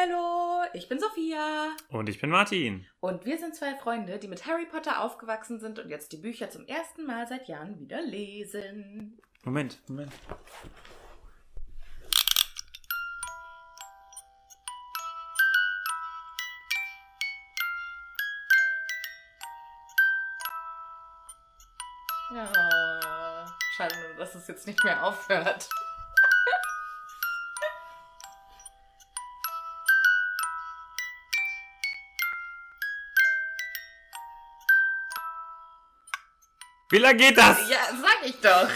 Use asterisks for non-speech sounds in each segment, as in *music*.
Hallo, ich bin Sophia. Und ich bin Martin. Und wir sind zwei Freunde, die mit Harry Potter aufgewachsen sind und jetzt die Bücher zum ersten Mal seit Jahren wieder lesen. Moment, Moment. Ja, schade dass es jetzt nicht mehr aufhört. Wie lange geht das? Ja, sag ich doch.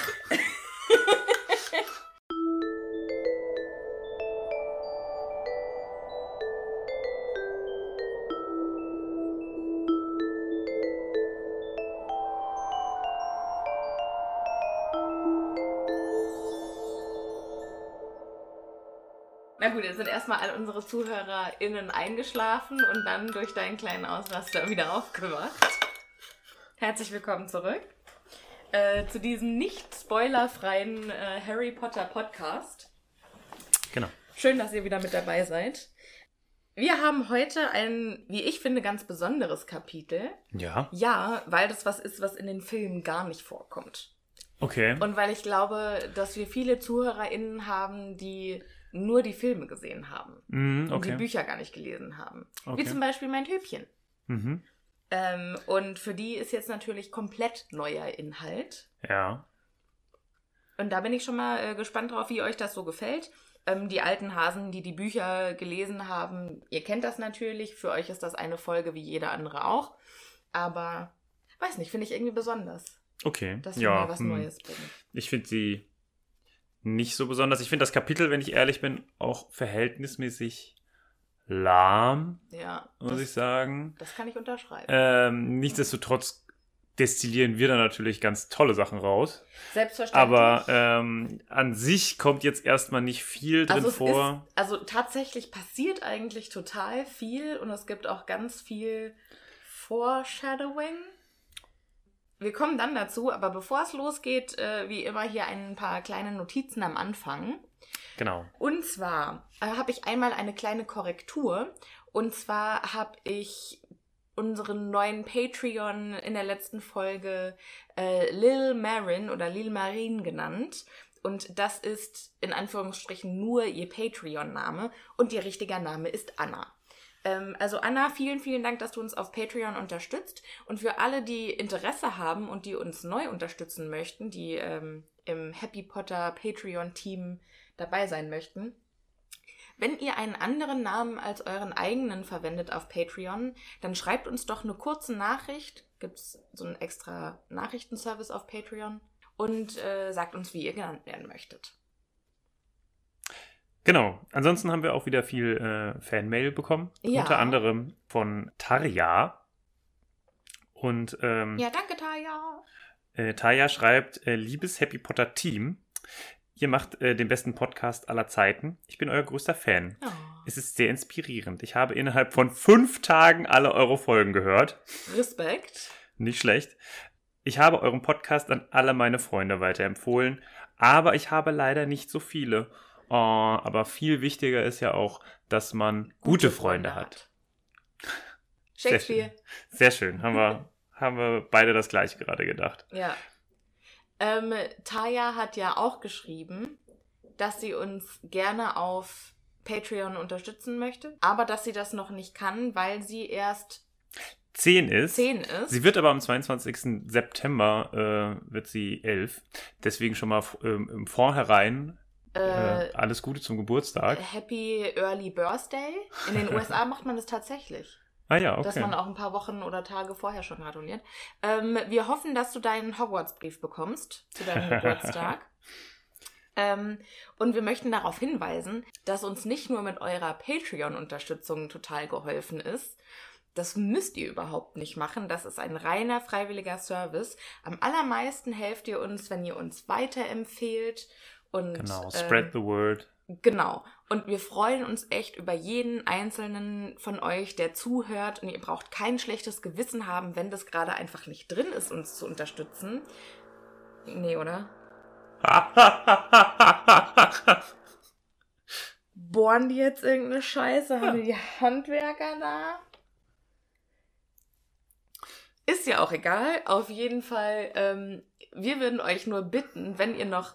Na gut, jetzt sind erstmal all unsere ZuhörerInnen eingeschlafen und dann durch deinen kleinen Ausraster wieder aufgewacht. Herzlich willkommen zurück äh, zu diesem nicht spoilerfreien äh, Harry Potter Podcast. Genau. Schön, dass ihr wieder mit dabei seid. Wir haben heute ein, wie ich finde, ganz besonderes Kapitel. Ja. Ja, weil das was ist, was in den Filmen gar nicht vorkommt. Okay. Und weil ich glaube, dass wir viele ZuhörerInnen haben, die nur die Filme gesehen haben Mhm, und die okay. Bücher gar nicht gelesen haben. Okay. Wie zum Beispiel mein Töbchen. Mhm. Ähm, und für die ist jetzt natürlich komplett neuer Inhalt. Ja. Und da bin ich schon mal äh, gespannt drauf, wie euch das so gefällt. Ähm, die alten Hasen, die die Bücher gelesen haben, ihr kennt das natürlich. Für euch ist das eine Folge wie jede andere auch. Aber, weiß nicht, finde ich irgendwie besonders, Okay. dass wir ja. mal was hm. Neues bringen. Ich finde sie nicht so besonders. Ich finde das Kapitel, wenn ich ehrlich bin, auch verhältnismäßig lahm, Ja, muss ich sagen. das kann ich unterschreiben. Ähm, nichtsdestotrotz destillieren wir da natürlich ganz tolle Sachen raus. Selbstverständlich. Aber ähm, an sich kommt jetzt erstmal nicht viel drin also, vor. Ist, also tatsächlich passiert eigentlich total viel und es gibt auch ganz viel Foreshadowing. Wir kommen dann dazu, aber bevor es losgeht, äh, wie immer hier ein paar kleine Notizen am Anfang. Genau. Und zwar äh, habe ich einmal eine kleine Korrektur. Und zwar habe ich unseren neuen Patreon in der letzten Folge äh, Lil Marin oder Lil Marin genannt. Und das ist in Anführungsstrichen nur ihr Patreon-Name und ihr richtiger Name ist Anna. Ähm, also Anna, vielen, vielen Dank, dass du uns auf Patreon unterstützt. Und für alle, die Interesse haben und die uns neu unterstützen möchten, die ähm, im Happy Potter Patreon-Team dabei sein möchten, wenn ihr einen anderen Namen als euren eigenen verwendet auf Patreon, dann schreibt uns doch eine kurze Nachricht. Gibt es so einen extra Nachrichtenservice auf Patreon? Und äh, sagt uns, wie ihr genannt werden möchtet. Genau. Ansonsten haben wir auch wieder viel äh, Fanmail bekommen. Ja. Unter anderem von Tarja. Und ähm, Ja, danke, Taya. Äh, Taya schreibt, äh, liebes Happy Potter Team, ihr macht äh, den besten Podcast aller Zeiten. Ich bin euer größter Fan. Oh. Es ist sehr inspirierend. Ich habe innerhalb von fünf Tagen alle eure Folgen gehört. Respekt. Nicht schlecht. Ich habe euren Podcast an alle meine Freunde weiterempfohlen. aber ich habe leider nicht so viele. Oh, aber viel wichtiger ist ja auch, dass man gute, Freunde hat. Sehr Shakespeare. schön. Sehr schön. Haben wir, haben wir beide das gleiche gerade gedacht. Ja. Ähm, Taya hat ja auch geschrieben, dass sie uns gerne auf Patreon unterstützen möchte, aber dass sie das noch nicht kann, weil sie erst Zehn ist. 10 ist. Sie wird aber am 22. September äh, wird sie elf. Deswegen schon mal ähm, im Vorhinein äh, äh, alles Gute zum Geburtstag. Happy Early Birthday. In den *laughs* USA macht man das tatsächlich. Ah ja, okay. dass man auch ein paar Wochen oder Tage vorher schon gratuliert. Ähm, wir hoffen, dass du deinen Hogwarts-Brief bekommst zu deinem *laughs* Geburtstag. Ähm, und wir möchten darauf hinweisen, dass uns nicht nur mit eurer Patreon-Unterstützung total geholfen ist. Das müsst ihr überhaupt nicht machen. Das ist ein reiner freiwilliger Service. Am allermeisten helft ihr uns, wenn ihr uns weiterempfehlt. Und, genau, ähm, spread the word. Genau. Und wir freuen uns echt über jeden einzelnen von euch, der zuhört. Und ihr braucht kein schlechtes Gewissen haben, wenn das gerade einfach nicht drin ist, uns zu unterstützen. Nee, oder? *laughs* Bohren die jetzt irgendeine Scheiße? Haben die die Handwerker da? Ist ja auch egal. Auf jeden Fall, ähm, wir würden euch nur bitten, wenn ihr noch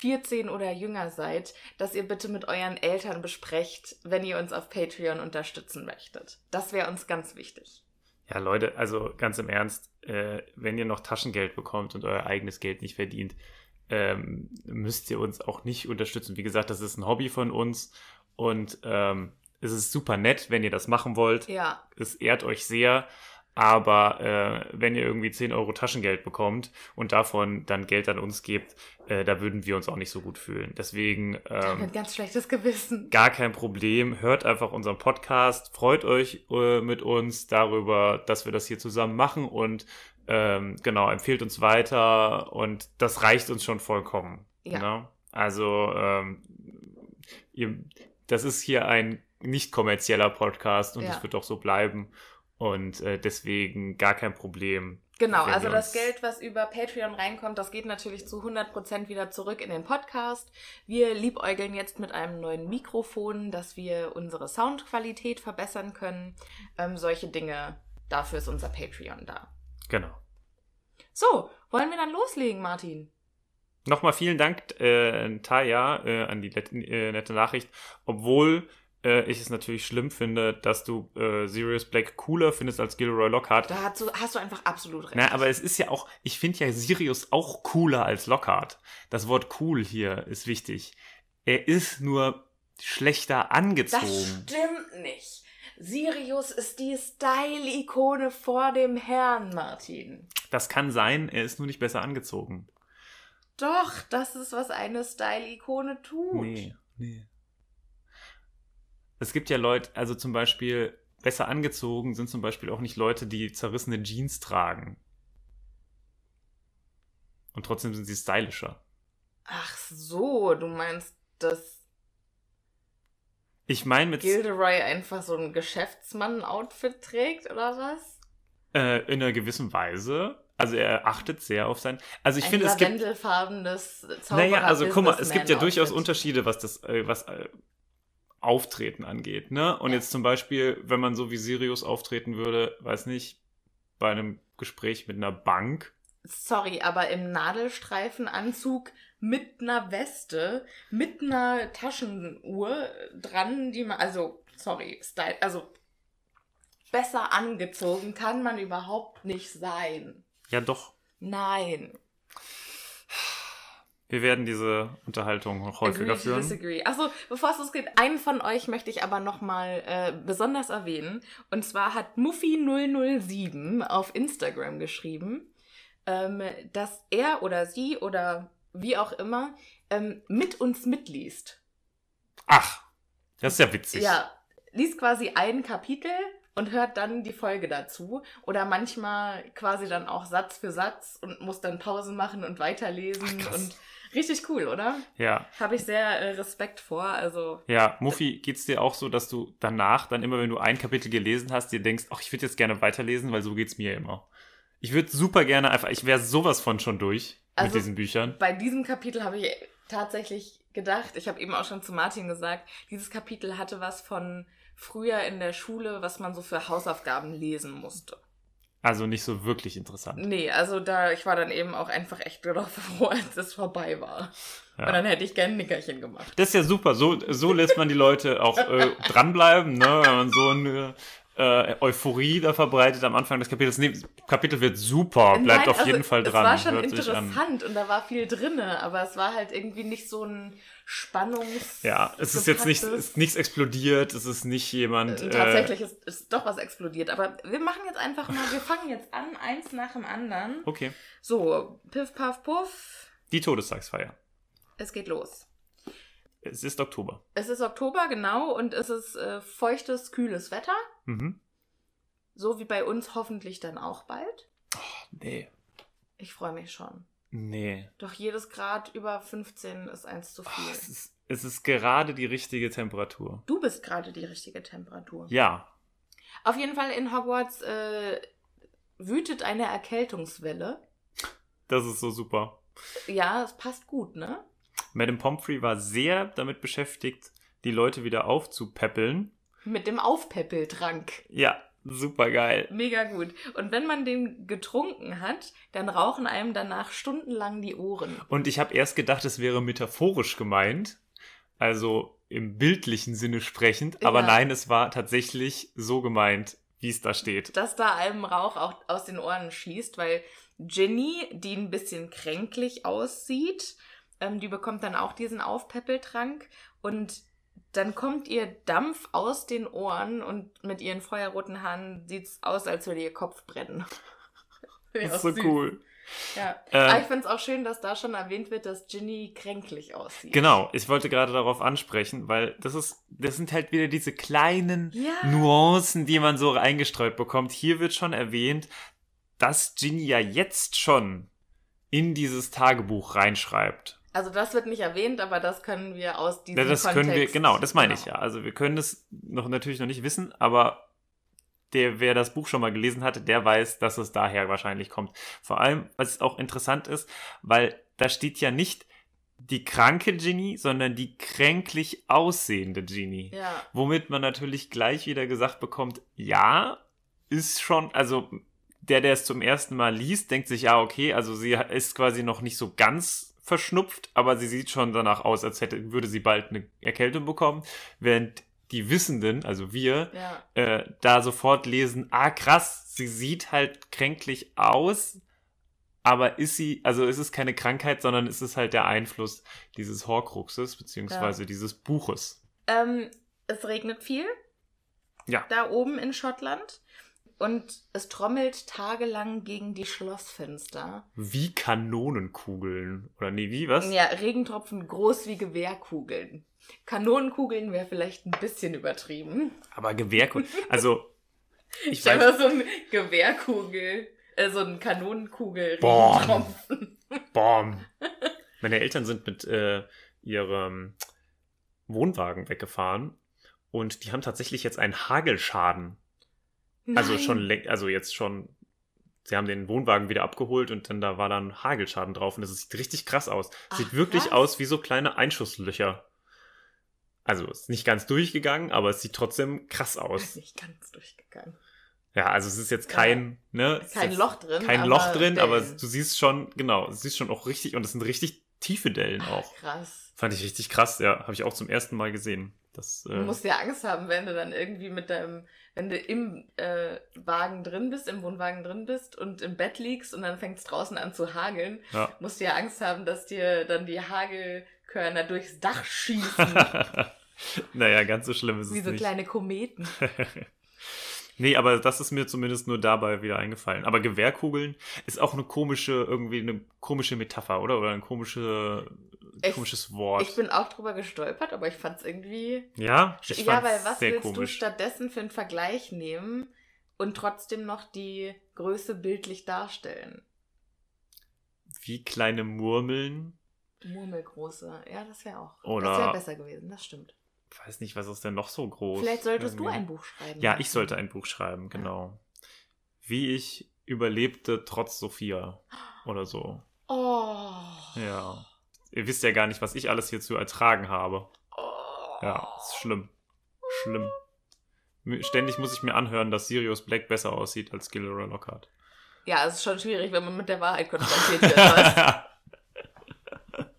14 oder jünger seid, dass ihr bitte mit euren Eltern besprecht, wenn ihr uns auf Patreon unterstützen möchtet. Das wäre uns ganz wichtig. Ja, Leute, also ganz im Ernst, äh, wenn ihr noch Taschengeld bekommt und euer eigenes Geld nicht verdient, ähm, müsst ihr uns auch nicht unterstützen. Wie gesagt, das ist ein Hobby von uns und ähm, es ist super nett, wenn ihr das machen wollt. Ja, Es ehrt euch sehr. Aber äh, wenn ihr irgendwie 10 Euro Taschengeld bekommt und davon dann Geld an uns gebt, äh, da würden wir uns auch nicht so gut fühlen. Deswegen ähm, mit ganz schlechtes Gewissen. gar kein Problem. Hört einfach unseren Podcast. Freut euch äh, mit uns darüber, dass wir das hier zusammen machen und ähm, genau, empfehlt uns weiter und das reicht uns schon vollkommen. Ja. Ne? Also, ähm, ihr, das ist hier ein nicht kommerzieller Podcast und es Ja. wird auch so bleiben. Und äh, deswegen gar kein Problem. Genau, also das Geld, was über Patreon reinkommt, das geht natürlich zu 100% wieder zurück in den Podcast. Wir liebäugeln jetzt mit einem neuen Mikrofon, dass wir unsere Soundqualität verbessern können. Ähm, solche Dinge, dafür ist unser Patreon da. Genau. So, wollen wir dann loslegen, Martin? Nochmal vielen Dank, äh, Taya, äh, an die äh, nette Nachricht. Obwohl äh, ich es natürlich schlimm finde, dass du äh, Sirius Black cooler findest als Gilroy Lockhart. Da hast du, hast du einfach absolut recht. Na, aber es ist ja auch, ich finde ja Sirius auch cooler als Lockhart. Das Wort cool hier ist wichtig. Er ist nur schlechter das angezogen. stimmt nicht. Sirius ist die Style-Ikone vor dem Herrn, Martin. Das kann sein, er ist nur nicht besser angezogen. Doch, das ist, was eine Style-Ikone tut. Nee, nee. Es gibt ja Leute, also zum Beispiel, besser angezogen sind zum Beispiel auch nicht Leute, die zerrissene Jeans tragen. Und trotzdem sind sie stylischer. Ach so, du meinst, dass Ich meine mit Gilderoy einfach so ein Geschäftsmann-Outfit trägt, oder was? äh, in einer gewissen Weise. Also er achtet sehr auf sein. Also ich finde, es gibt. lavendelfarbenes Zauberer Naja, also guck mal, es gibt ja durchaus. Unterschiede, was das, äh, was äh, Auftreten angeht, ne? Und Ja. jetzt zum Beispiel, wenn man so wie Sirius auftreten würde, weiß nicht, bei einem Gespräch mit einer Bank, Sorry, aber im Nadelstreifenanzug mit einer Weste, mit einer Taschenuhr dran, die man, also, sorry, Style, also, besser angezogen kann man überhaupt nicht sein. ja doch, Nein. Wir werden diese Unterhaltung noch häufiger Agree führen. disagree. Achso, bevor es losgeht, einen von euch möchte ich aber nochmal äh, besonders erwähnen. Und zwar hat Muffy007 auf Instagram geschrieben, ähm, dass er oder sie oder wie auch immer ähm, mit uns mitliest. Ach, das ist ja witzig. Ja, liest quasi ein Kapitel und hört dann die Folge dazu. Oder manchmal quasi dann auch Satz für Satz und muss dann Pause machen und weiterlesen. Ach, und richtig cool, oder? Ja, Habe ich sehr äh, Respekt vor. Also, ja, Muffi, geht's dir auch so, dass du danach, dann immer, wenn du ein Kapitel gelesen hast, dir denkst, ach, ich würde jetzt gerne weiterlesen, weil so geht's mir immer. Ich würde super gerne einfach, ich wäre sowas von schon durch. Also mit diesen Büchern. bei diesem Kapitel habe ich tatsächlich gedacht, ich habe eben auch schon zu Martin gesagt, dieses Kapitel hatte was von früher in der Schule, was man so für Hausaufgaben lesen musste. Also nicht so wirklich interessant. Nee, also da, ich war dann eben auch einfach echt noch *laughs* froh, als es vorbei war. Ja. Und dann hätte ich gern ein Nickerchen gemacht. Das ist ja super. So, so lässt man die Leute auch äh, dranbleiben, ne? Wenn man so eine äh, Euphorie da verbreitet am Anfang des Kapitels. Nee, das Kapitel wird super. Bleibt Nein, auf also, jeden Fall dran. Es war schon Hört interessant und da war viel drinne, aber es war halt irgendwie nicht so ein Spannungs. Ja, es ist jetzt nicht, ist nichts explodiert, es ist nicht jemand. Äh, Äh, Tatsächlich ist, ist doch was explodiert, aber wir machen jetzt einfach mal, wir fangen jetzt an, eins nach dem anderen. okay. So, piff, paff, puff, Die Todestagsfeier. es geht los. Es ist Oktober. Es ist Oktober, genau, und es ist äh, feuchtes, kühles Wetter. Mhm. So wie bei uns hoffentlich dann auch bald. Nee. Ich freue mich schon. Nee. Doch jedes Grad über 15 ist eins zu Oh, viel. es, ist, es ist gerade die richtige Temperatur. Du bist gerade die richtige Temperatur. Ja. Auf jeden Fall in Hogwarts äh, wütet eine Erkältungswelle. Das ist so super. Ja, es passt gut, ne? Madame Pomfrey war sehr damit beschäftigt, die Leute wieder aufzupäppeln. Mit dem Aufpäppeltrank. Ja, super geil. Mega gut. Und wenn man den getrunken hat, dann rauchen einem danach stundenlang die Ohren. Und ich habe erst gedacht, es wäre metaphorisch gemeint, also im bildlichen Sinne sprechend, aber Ja. nein, es war tatsächlich so gemeint, wie es da steht. Dass da einem Rauch auch aus den Ohren schießt, weil Ginny, die ein bisschen kränklich aussieht, ähm, die bekommt dann auch diesen Aufpäppeltrank und dann kommt ihr Dampf aus den Ohren und mit ihren feuerroten Haaren sieht's aus, als würde ihr Kopf brennen. *laughs* Das ist so süß. cool. Ja. Ähm, Aber ich finde es auch schön, dass da schon erwähnt wird, dass Ginny kränklich aussieht. Genau, ich wollte gerade darauf ansprechen, weil das ist, das sind halt wieder diese kleinen Ja. Nuancen, die man so eingestreut bekommt. Hier wird schon erwähnt, dass Ginny ja jetzt schon in dieses Tagebuch reinschreibt. Also das wird nicht erwähnt, aber das können wir aus diesem Ja, das Kontext. können wir, genau, das meine ich Genau. ja. Also wir können es noch natürlich noch nicht wissen, aber der, wer das Buch schon mal gelesen hatte, der weiß, dass es daher wahrscheinlich kommt. Vor allem, was auch interessant ist, weil da steht ja nicht die kranke Ginny, sondern die kränklich aussehende Ginny. Ja. Womit man natürlich gleich wieder gesagt bekommt, ja, ist schon, also der, der es zum ersten Mal liest, denkt sich, ja, okay, also sie ist quasi noch nicht so ganz verschnupft, aber sie sieht schon danach aus, als hätte, würde sie bald eine Erkältung bekommen, während die Wissenden, also wir, Ja. äh, da sofort lesen, ah krass, sie sieht halt kränklich aus, aber ist sie, also ist es keine Krankheit, sondern ist es halt der Einfluss dieses Horcruxes, beziehungsweise dieses Buches. Ähm, es regnet viel. Ja. Da oben in Schottland. Und es trommelt tagelang gegen die Schlossfenster. Wie Kanonenkugeln. Oder nee, wie, was? Ja, Regentropfen groß wie Gewehrkugeln. Kanonenkugeln wäre vielleicht ein bisschen übertrieben. Aber Gewehrkugeln. *laughs* Also, ich Stell weiß, so ein Gewehrkugel, äh, so ein Kanonenkugel. Regentropfen. *laughs* Bom. Meine Eltern sind mit äh, ihrem Wohnwagen weggefahren und die haben tatsächlich jetzt einen Hagelschaden. Also Nein. schon, läng- also jetzt schon, sie haben den Wohnwagen wieder abgeholt und dann da war dann Hagelschaden drauf und das sieht richtig krass aus. Sieht Ach, wirklich was? aus wie so kleine Einschusslöcher. Also ist nicht ganz durchgegangen, aber es sieht trotzdem krass Ist aus. nicht ganz durchgegangen. Ja, also es ist jetzt kein, ne? es ist Kein Loch drin. Kein aber Loch drin, aber Dellen. du siehst schon, genau, du siehst schon auch richtig, und es sind richtig tiefe Dellen Ach, auch. krass. Fand ich richtig krass, ja. Habe ich auch zum ersten Mal gesehen. Das, Du äh, musst ja Angst haben, wenn du dann irgendwie mit deinem, wenn du im äh, Wagen drin bist, im Wohnwagen drin bist und im Bett liegst und dann fängt es draußen an zu hageln, ja. musst du ja Angst haben, dass dir dann die Hagelkörner durchs Dach schießen. *laughs* naja, ganz so schlimm ist wie es so nicht. kleine Kometen. *laughs* nee, aber das ist mir zumindest nur dabei wieder eingefallen. Aber Gewehrkugeln ist auch eine komische, irgendwie eine komische Metapher, oder? Oder ein komische, Ich- komisches Wort. Ich bin auch drüber gestolpert, aber ich fand es irgendwie. ja, ich ja, weil was willst du komisch. stattdessen für einen Vergleich nehmen und trotzdem noch die Größe bildlich darstellen? Wie kleine Murmeln. Murmelgroße. Ja, das wäre auch. Oder- Das wäre besser gewesen, das stimmt. Weiß nicht, was ist denn noch so groß? Vielleicht solltest du Irgendwie. ein Buch schreiben. Ja, ich sollte ein Buch schreiben, genau. Wie ich überlebte trotz Sophia oder so. Oh. Ja. Ihr wisst ja gar nicht, was ich alles hier zu ertragen habe. oh. Ja, ist schlimm. Schlimm. Ständig muss ich mir anhören, dass Sirius Black besser aussieht als Gilderoy Lockhart. Ja, es ist schon schwierig, wenn man mit der Wahrheit konfrontiert wird. *laughs*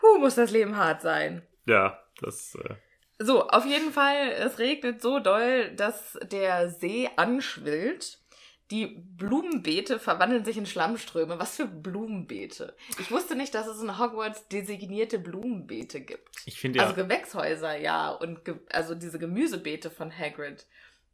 Puh, muss das Leben hart sein. ja, das. Äh, So, auf jeden Fall, es regnet so doll, dass der See anschwillt. Die Blumenbeete verwandeln sich in Schlammströme. Was für Blumenbeete? Ich wusste nicht, dass es in Hogwarts designierte Blumenbeete gibt. ich finde ja. Also Gewächshäuser, ja, und ge also diese Gemüsebeete von Hagrid.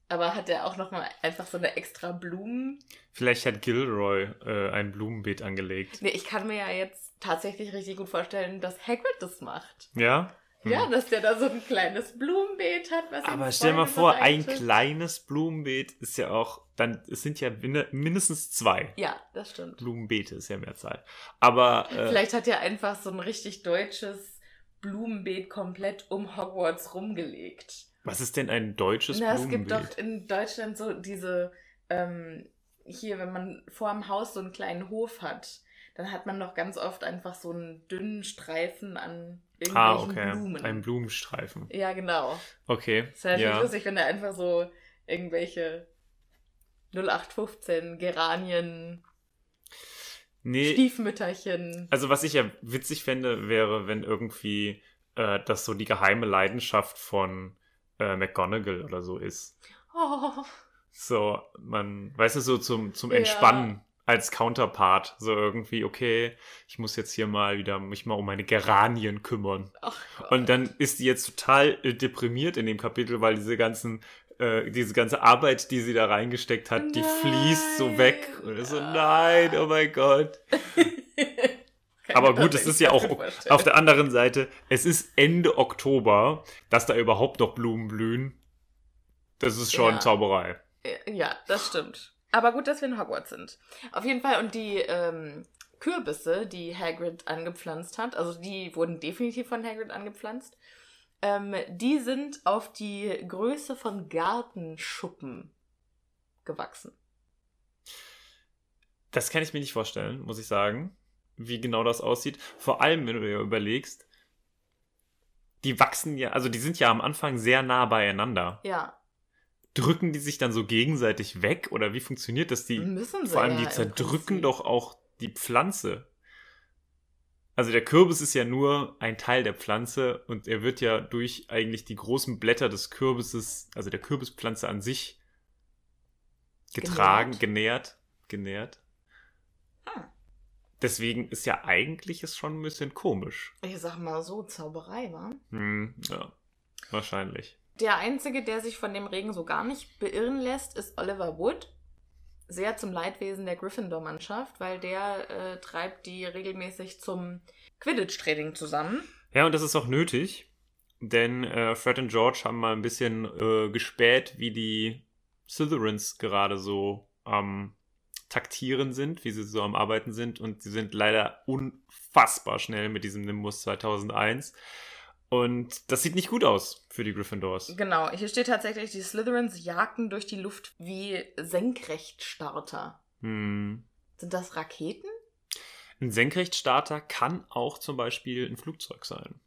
Aber hat er auch noch mal einfach so eine extra Blumen? Vielleicht hat Gilroy äh, ein Blumenbeet angelegt. Nee, ich kann mir ja jetzt tatsächlich richtig gut vorstellen, dass Hagrid das macht. Ja? Hm. Ja, dass der da so ein kleines Blumenbeet hat, was Aber stell dir mal vor, ein kleines Blumenbeet ist ja auch, dann, es sind ja min- mindestens zwei. Ja, das stimmt. Blumenbeete ist ja mehr Zahl. Aber äh, Vielleicht hat er einfach so ein richtig deutsches Blumenbeet komplett um Hogwarts rumgelegt. was ist denn ein deutsches Na, es Blumenbeet? gibt doch in Deutschland so diese, ähm, hier, wenn man vor dem Haus so einen kleinen Hof hat, dann hat man doch ganz oft einfach so einen dünnen Streifen an irgendwelchen ah, okay. Blumen. Ein Blumenstreifen. ja, genau. Okay. Es wäre natürlich ja. lustig, wenn er einfach so irgendwelche 0815 Geranien, Nee, Stiefmütterchen. also was ich ja witzig fände, wäre, wenn irgendwie äh, das so die geheime Leidenschaft von äh, McGonagall oder so ist. Oh, So, man, weißt du, so zum, zum. Entspannen als Counterpart. So irgendwie, okay, ich muss jetzt hier mal wieder mich mal um meine Geranien kümmern. Gott. Und dann ist die jetzt total äh, deprimiert in dem Kapitel, weil diese ganzen, äh, diese ganze Arbeit, die sie da reingesteckt hat, die fließt so weg. Nein. Und so, nein, oh mein Gott. *laughs* Aber gut, es ist ja auch auf der anderen Seite, es ist Ende Oktober, dass da überhaupt noch Blumen blühen. Das ist schon Ja. Zauberei. Ja, das stimmt. Aber gut, dass wir in Hogwarts sind. Auf jeden Fall. Und die ähm, Kürbisse, die Hagrid angepflanzt hat, also die wurden definitiv von Hagrid angepflanzt, ähm, die sind auf die Größe von Gartenschuppen gewachsen. Das kann ich mir nicht vorstellen, muss ich sagen, wie genau das aussieht. Vor allem, wenn du dir überlegst, die wachsen ja, also die sind ja am Anfang sehr nah beieinander. Ja, Drücken die sich dann so gegenseitig weg oder wie funktioniert das? Die, müssen sie vor allem, ja die zerdrücken doch auch die Pflanze. Also der Kürbis ist ja nur ein Teil der Pflanze und er wird ja durch eigentlich die großen Blätter des Kürbises, also der Kürbispflanze an sich, getragen, genährt, genährt. Ah. Deswegen ist ja eigentlich es schon ein bisschen komisch. Ich sag mal so, Zauberei, war. Hm, ja, wahrscheinlich. Der Einzige, der sich von dem Regen so gar nicht beirren lässt, ist Oliver Wood. Sehr zum Leidwesen der Gryffindor-Mannschaft, weil der äh, treibt die regelmäßig zum Quidditch-Training zusammen. Ja, und das ist auch nötig, denn äh, Fred und George haben mal ein bisschen äh, gespäht, wie die Slytherins gerade so am taktieren sind, wie sie so am Arbeiten sind und sie sind leider unfassbar schnell mit diesem Nimbus 2001 und das sieht nicht gut aus für die Gryffindors. Genau, hier steht tatsächlich, die Slytherins jagten durch die Luft wie Senkrechtstarter. Hm. Sind das Raketen? Ein Senkrechtstarter kann auch zum Beispiel ein Flugzeug sein.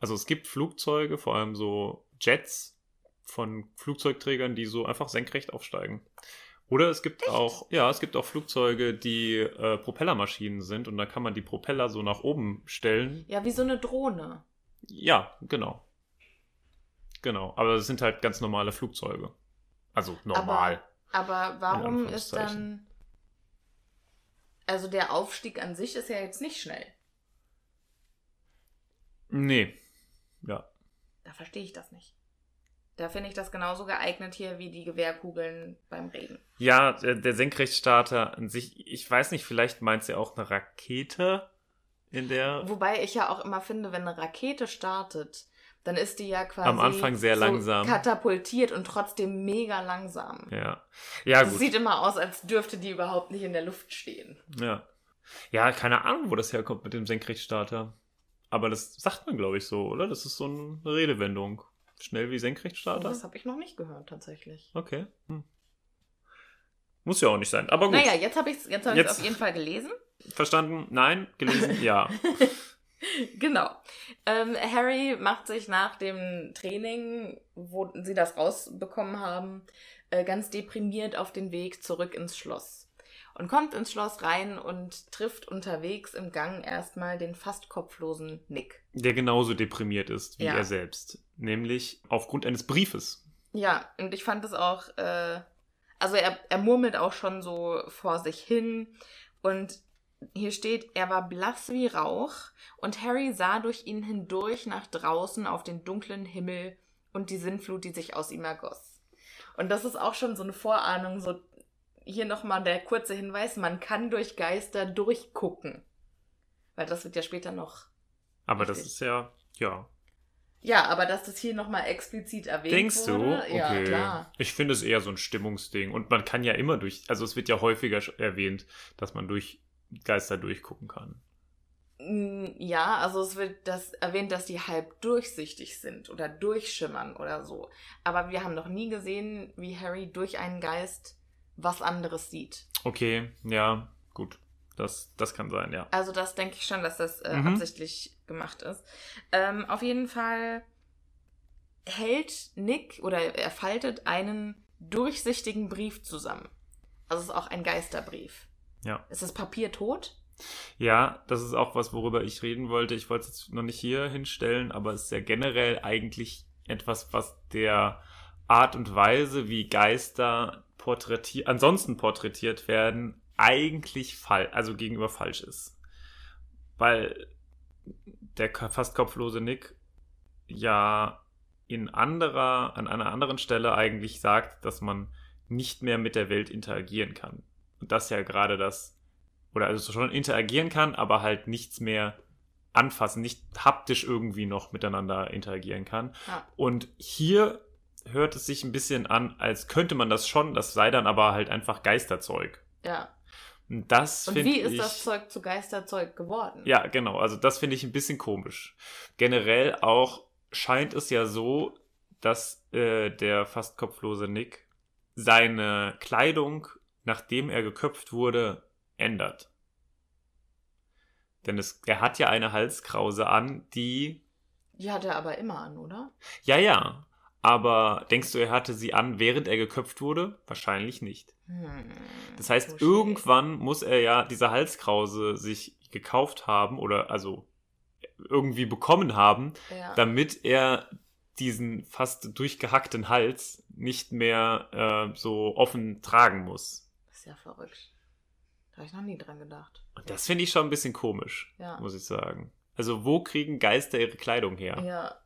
Also es gibt Flugzeuge, vor allem so Jets von Flugzeugträgern, die so einfach senkrecht aufsteigen. Oder es gibt auch, ja, es gibt auch Flugzeuge, die äh, Propellermaschinen sind und da kann man die Propeller so nach oben stellen. Ja, wie so eine Drohne. Ja, genau. Genau, aber das sind halt ganz normale Flugzeuge. Also normal. Aber warum ist dann. Also der Aufstieg an sich ist ja jetzt nicht schnell. nee. Ja. Da verstehe ich das nicht. Da finde ich das genauso geeignet hier wie die Gewehrkugeln beim Regen. Ja, der, der Senkrechtstarter an sich, ich weiß nicht, vielleicht meint sie auch eine Rakete in der. Wobei ich ja auch immer finde, wenn eine Rakete startet, dann ist die ja quasi Am Anfang sehr so langsam. katapultiert und trotzdem mega langsam. Ja. Ja, Das gut. sieht immer aus, als dürfte die überhaupt nicht in der Luft stehen. Ja. Ja, keine Ahnung, wo das herkommt mit dem Senkrechtstarter. Aber das sagt man, glaube ich, so, oder? Das ist so eine Redewendung. Schnell wie Senkrechtstarter? Das habe ich noch nicht gehört, tatsächlich. Okay. Hm. Muss ja auch nicht sein, aber gut. Naja, jetzt habe ich es hab Jetzt- auf jeden Fall gelesen. Verstanden? Nein? Gelesen? *laughs* Ja. genau. Ähm, Harry macht sich nach dem Training, wo sie das rausbekommen haben, äh, ganz deprimiert auf den Weg zurück ins Schloss. Und kommt ins Schloss rein und trifft unterwegs im Gang erstmal den fast kopflosen Nick. Der genauso deprimiert ist wie Ja. er selbst. Nämlich aufgrund eines Briefes. Ja, und ich fand es auch, äh, also er, er murmelt auch schon so vor sich hin und hier steht, er war blass wie Rauch und Harry sah durch ihn hindurch nach draußen auf den dunklen Himmel und die Sinnflut, die sich aus ihm ergoss. Und das ist auch schon so eine Vorahnung, so hier nochmal der kurze Hinweis, man kann durch Geister durchgucken. Weil das wird ja später noch. Aber das Richtig. ist ja, ja. Ja, aber dass das hier nochmal explizit erwähnt Denkst du? wurde. Okay. Ja, klar. Ich finde es eher so ein Stimmungsding. Und man kann ja immer durch, also es wird ja häufiger erwähnt, dass man durch Geister durchgucken kann. Mm, Ja, also es wird das erwähnt, dass die halb durchsichtig sind oder durchschimmern oder so. Aber wir haben noch nie gesehen, wie Harry durch einen Geist was anderes sieht. Okay, ja, gut. Das, das kann sein, ja. Also das denke ich schon, dass das äh, Mhm. absichtlich gemacht ist. Ähm, auf jeden Fall hält Nick oder er faltet einen durchsichtigen Brief zusammen. Also es ist auch ein Geisterbrief. Ja. Ist das Papier tot? Ja, das ist auch was, worüber ich reden wollte. Ich wollte es jetzt noch nicht hier hinstellen, aber es ist ja generell eigentlich etwas, was der Art und Weise, wie Geister porträtiert, ansonsten porträtiert werden, eigentlich fall, also gegenüber falsch ist. Weil der fast kopflose Nick ja in anderer, an einer anderen Stelle eigentlich sagt, dass man nicht mehr mit der Welt interagieren kann. Und das ja gerade das, oder also schon interagieren kann, aber halt nichts mehr anfassen, nicht haptisch irgendwie noch miteinander interagieren kann. Ja. Und hier hört es sich ein bisschen an, als könnte man das schon, das sei dann aber halt einfach Geisterzeug. Ja. Und das finde wie ist das Zeug zu Geisterzeug geworden? Ja, genau. Also das finde ich ein bisschen komisch. Generell auch scheint es ja so, dass äh, der fast kopflose Nick seine Kleidung, nachdem er geköpft wurde, ändert. Denn es, er hat ja eine Halskrause an, die, Die hat er aber immer an, oder? ja, ja. Aber denkst du, er hatte sie an, während er geköpft wurde? Wahrscheinlich nicht. Hm, Das heißt, touché. irgendwann muss er ja diese Halskrause sich gekauft haben oder also irgendwie bekommen haben, Ja. damit er diesen fast durchgehackten Hals nicht mehr äh, so offen tragen muss. Ist ja verrückt. Da habe ich noch nie dran gedacht. Und das finde ich schon ein bisschen komisch, Ja. muss ich sagen. Also wo kriegen Geister ihre Kleidung her? Ja.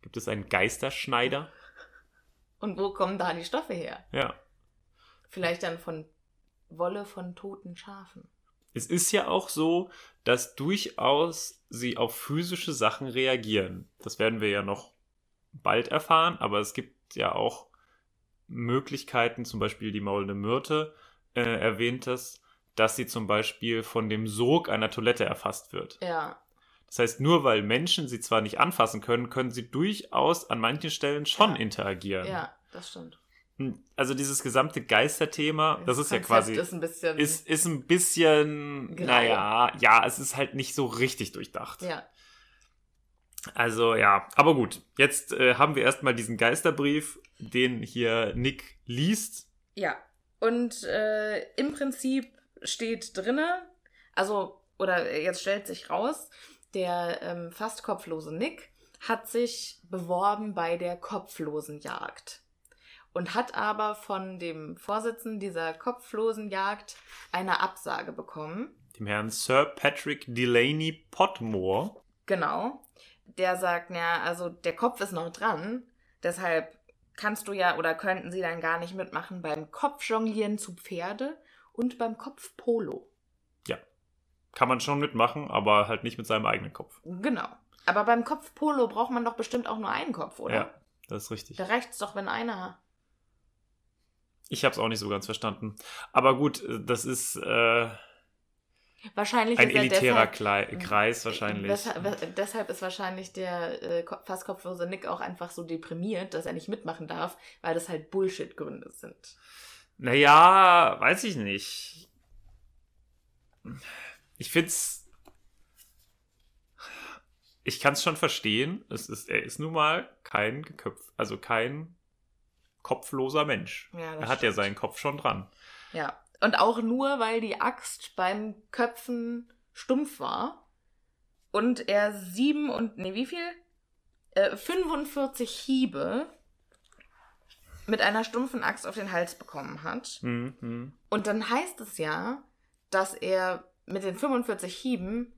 Gibt es einen Geisterschneider? *laughs* Und wo kommen da die Stoffe her? Ja. Vielleicht dann von Wolle von toten Schafen. Es ist ja auch so, dass durchaus sie auf physische Sachen reagieren. Das werden wir ja noch bald erfahren, aber es gibt ja auch Möglichkeiten, zum Beispiel die maulende Myrte äh, erwähnt es, dass sie zum Beispiel von dem Sog einer Toilette erfasst wird. Ja. Das heißt, nur weil Menschen sie zwar nicht anfassen können, können sie durchaus an manchen Stellen schon Ja. interagieren. Ja, das stimmt. Hm, Also dieses gesamte Geisterthema, das, ist ja Konzept quasi ist ein bisschen. ist, ist ein bisschen, Grau. naja, ja, es ist halt nicht so richtig durchdacht. ja. Also ja, aber gut, jetzt äh, haben wir erstmal diesen Geisterbrief, den hier Nick liest. Ja. Und äh, im Prinzip steht drinne, also, oder jetzt stellt sich raus, der ähm, fast kopflose Nick hat sich beworben bei der Kopflosenjagd und hat aber von dem Vorsitzenden dieser Kopflosenjagd eine Absage bekommen. Dem Herrn Sir Patrick Delaney Potmore. Genau. Der sagt, ja, also der Kopf ist noch dran, deshalb kannst du ja oder könnten sie dann gar nicht mitmachen beim Kopfjonglieren zu Pferde und beim Kopfpolo. Kann man schon mitmachen, aber halt nicht mit seinem eigenen Kopf. Genau. Aber beim Kopfpolo braucht man doch bestimmt auch nur einen Kopf, oder? Ja, das ist richtig. Da reicht's doch, wenn einer. Ich habe es auch nicht so ganz verstanden. Aber gut, das ist äh, Wahrscheinlich ein er elitärer deshalb, Kreis wahrscheinlich. Weshalb, wes- deshalb ist wahrscheinlich der äh, fast kopflose Nick auch einfach so deprimiert, dass er nicht mitmachen darf, weil das halt Bullshit-Gründe sind. Naja, weiß ich nicht. ich finde es. Ich kann es schon verstehen. Es ist, er ist nun mal kein geköpft, also kein kopfloser Mensch. Ja, er hat ja stimmt. seinen Kopf schon dran. Ja. Und auch nur, weil die Axt beim Köpfen stumpf war und er sieben und, nee, wie viel? Äh, 45 Hiebe mit einer stumpfen Axt auf den Hals bekommen hat. Mhm, mhm. Und dann heißt es ja, dass er mit den 45 Hieben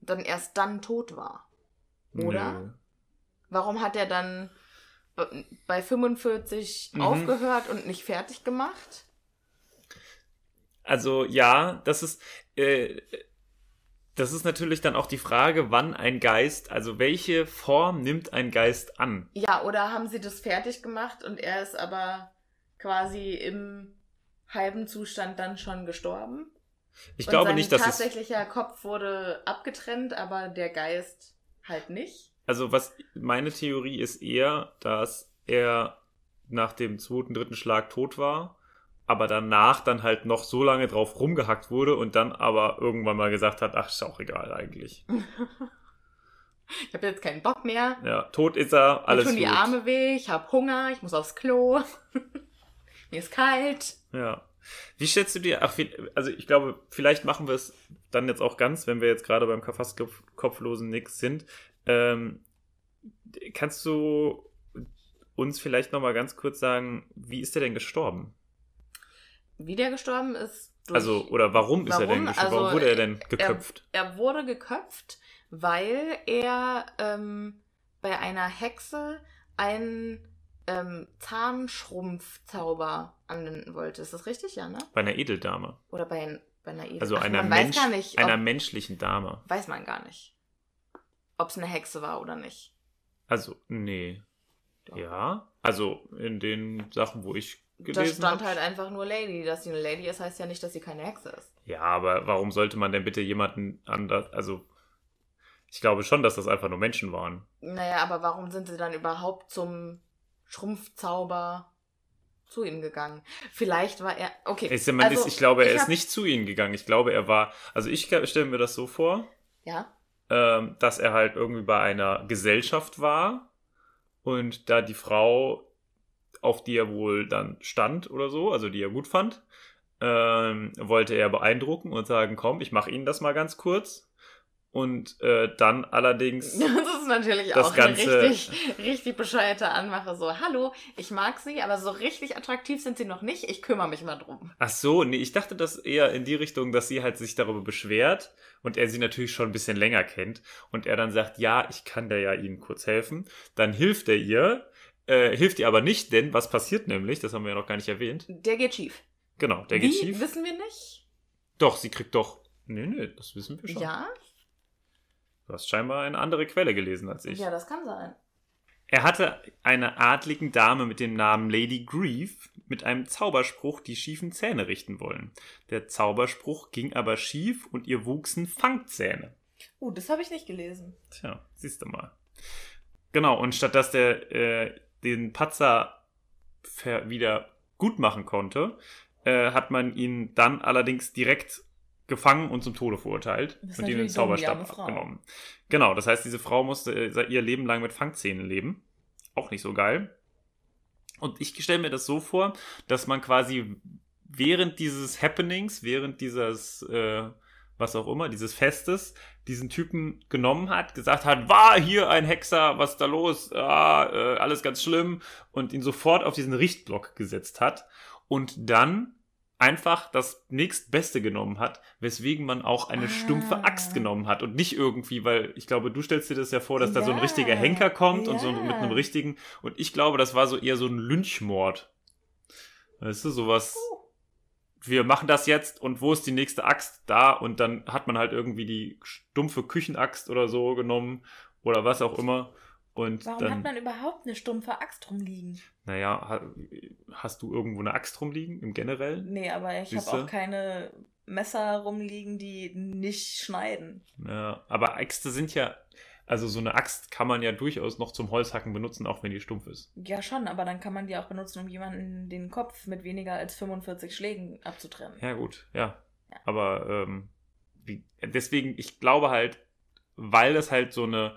dann erst dann tot war. Oder? Nö. Warum hat er dann b- bei 45 Mhm. aufgehört und nicht fertig gemacht? Also ja, das ist, äh, das ist natürlich dann auch die Frage, wann ein Geist, also welche Form nimmt ein Geist an? Ja, oder haben sie das fertig gemacht und er ist aber quasi im halben Zustand dann schon gestorben? Ich und glaube nicht, dass es, tatsächlicher Kopf wurde abgetrennt, aber der Geist halt nicht. also was meine Theorie ist eher, dass er nach dem zweiten, dritten Schlag tot war, aber danach dann halt noch so lange drauf rumgehackt wurde und dann aber irgendwann mal gesagt hat, ach, ist auch egal eigentlich. *laughs* Ich habe jetzt keinen Bock mehr. Ja, tot ist er, alles Mir tun die gut. Arme weh, ich habe Hunger, ich muss aufs Klo. *laughs* Mir ist kalt. Ja. Wie stellst du dir, ach, also ich glaube, vielleicht machen wir es dann jetzt auch ganz, wenn wir jetzt gerade beim fast kopf- kopflosen Nix sind. Ähm, kannst du uns vielleicht nochmal ganz kurz sagen, wie ist der denn gestorben? Wie der gestorben ist. Durch, also, oder warum, ist er denn Warum? gestorben? Also, warum wurde er denn geköpft? Er wurde geköpft, weil er ähm, bei einer Hexe einen ähm, Zahnschrumpfzauber anwenden wollte. Ist das richtig, ja, ne? Bei einer Edeldame. Oder bei, ein, bei einer Edel. Also Ach, einer, Mensch, nicht, einer ob, menschlichen Dame. weiß man gar nicht, ob es eine Hexe war oder nicht. Also, nee. Doch. Ja. Also, in den Sachen, wo ich Da gelesen stand hab, halt einfach nur Lady. Dass sie eine Lady ist, heißt ja nicht, dass sie keine Hexe ist. Ja, aber warum sollte man denn bitte jemanden anders, also ich glaube schon, dass das einfach nur Menschen waren. Naja, aber warum sind sie dann überhaupt zum Schrumpfzauber zu ihm gegangen? Vielleicht war er. Okay. Ich, also, ist, ich glaube, er ich ist nicht zu ihnen gegangen. Ich glaube, er war, also ich stelle mir das so vor, Ja. ähm, dass er halt irgendwie bei einer Gesellschaft war und da die Frau, auf die er wohl dann stand oder so, also die er gut fand, ähm, wollte er beeindrucken und sagen, komm, ich mache Ihnen das mal ganz kurz. Und äh, dann allerdings *laughs* Das ist natürlich Das auch Ganze- eine richtig, richtig bescheuerte Anmache. So, hallo, ich mag sie, aber so richtig attraktiv sind sie noch nicht. Ich kümmere mich mal drum. Ach so, nee, ich dachte das eher in die Richtung, dass sie halt sich darüber beschwert und er sie natürlich schon ein bisschen länger kennt und er dann sagt, ja, ich kann da ja Ihnen kurz helfen. Dann hilft er ihr, äh, hilft ihr aber nicht, denn was passiert nämlich, das haben wir ja noch gar nicht erwähnt. Der geht schief. Genau, der Wie? geht schief. Wissen wir nicht? Doch, sie kriegt doch. Nee, nee, das wissen wir schon. Ja? Du hast scheinbar eine andere Quelle gelesen als ich. Ja, das kann sein. Er hatte eine adligen Dame mit dem Namen Lady Grief mit einem Zauberspruch die schiefen Zähne richten wollen. Der Zauberspruch ging aber schief und ihr wuchsen Fangzähne. Uh, das habe ich nicht gelesen. Tja, siehst du mal. Genau, und statt dass der äh, den Patzer wieder gut machen konnte, äh, hat man ihn dann allerdings direkt gefangen und zum Tode verurteilt und ihm den Zauberstab abgenommen. Genau, das heißt, diese Frau musste äh, ihr Leben lang mit Fangzähnen leben. Auch nicht so geil. Und ich stelle mir das so vor, dass man quasi während dieses Happenings, während dieses, äh, was auch immer, dieses Festes, diesen Typen genommen hat, gesagt hat, war hier ein Hexer, was ist da los? Ah, äh, alles ganz schlimm. Und ihn sofort auf diesen Richtblock gesetzt hat. Und dann einfach das nächstbeste genommen hat, weswegen man auch eine Ah. stumpfe Axt genommen hat und nicht irgendwie, weil ich glaube, du stellst dir das ja vor, dass da so ein Ja, richtiger Henker kommt und so ja. mit einem richtigen und ich glaube, das war so eher so ein Lynchmord. Weißt du, sowas. Wir machen das jetzt und wo ist die nächste Axt? Da und dann hat man halt irgendwie die stumpfe Küchenaxt oder so genommen oder was auch immer. Und Warum dann, hat man überhaupt eine stumpfe Axt rumliegen? naja, ha, hast du irgendwo eine Axt rumliegen im Generellen? Nee, aber ich habe auch keine Messer rumliegen, die nicht schneiden. Ja, aber Äxte sind ja, also so eine Axt kann man ja durchaus noch zum Holzhacken benutzen, auch wenn die stumpf ist. Ja, schon, aber dann kann man die auch benutzen, um jemanden den Kopf mit weniger als 45 Schlägen abzutrennen. Ja, gut, ja. Ja. Aber ähm, wie, deswegen, ich glaube halt, weil das halt so eine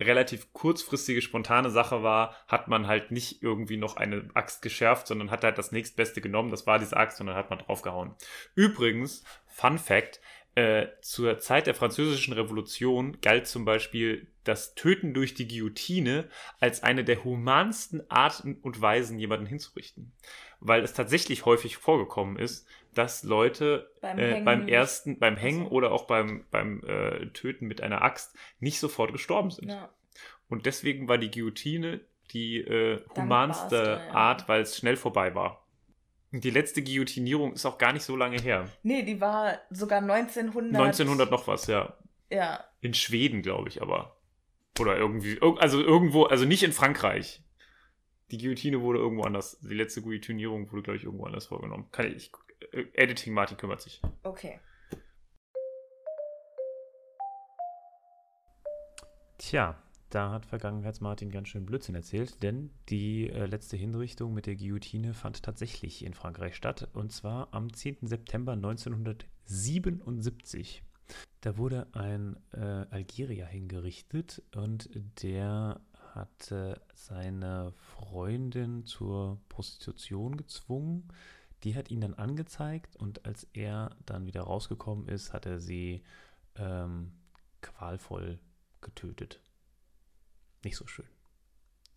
relativ kurzfristige, spontane Sache war, hat man halt nicht irgendwie noch eine Axt geschärft, sondern hat halt das nächstbeste genommen. Das war diese Axt und dann hat man draufgehauen. Übrigens, Fun Fact, äh, zur Zeit der Französischen Revolution galt zum Beispiel das Töten durch die Guillotine als eine der humansten Arten und Weisen, jemanden hinzurichten. Weil es tatsächlich häufig vorgekommen ist, dass Leute beim, äh, beim ersten, beim Hängen also. oder auch beim, beim äh, Töten mit einer Axt nicht sofort gestorben sind. Ja. Und deswegen war die Guillotine die äh, humanste. Art, weil es schnell vorbei war. Die letzte Guillotinierung ist auch gar nicht so lange her. Nee, die war sogar 1900. 1900 noch was, ja. Ja. In Schweden, glaube ich, aber. Oder irgendwie, also irgendwo, also nicht in Frankreich. Die Guillotine wurde irgendwo anders. Die letzte Guillotinierung wurde, glaube ich, irgendwo anders vorgenommen. Kann ich, äh, Editing Martin kümmert sich. Okay. Tja, da hat Vergangenheits-Martin ganz schön Blödsinn erzählt, denn die äh, letzte Hinrichtung mit der Guillotine fand tatsächlich in Frankreich statt und zwar am 10. September 1977. Da wurde ein äh, Algerier hingerichtet und der hatte seine Freundin zur Prostitution gezwungen. Die hat ihn dann angezeigt und als er dann wieder rausgekommen ist, hat er sie ähm, qualvoll getötet nicht so schön.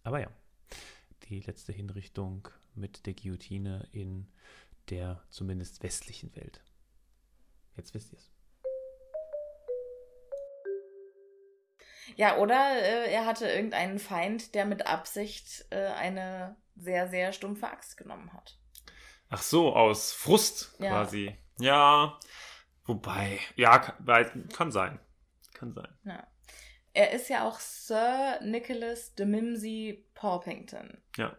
Aber ja, die letzte Hinrichtung mit der Guillotine in der zumindest westlichen Welt. Jetzt wisst ihr es. Ja, oder äh, er hatte irgendeinen Feind, der mit Absicht äh, eine sehr, sehr stumpfe Axt genommen hat. Ach so, aus Frust ja. quasi. Ja, wobei, ja, kann, kann sein. Kann sein. Ja. Er ist ja auch Sir Nicholas de Mimsey Porpington. Ja.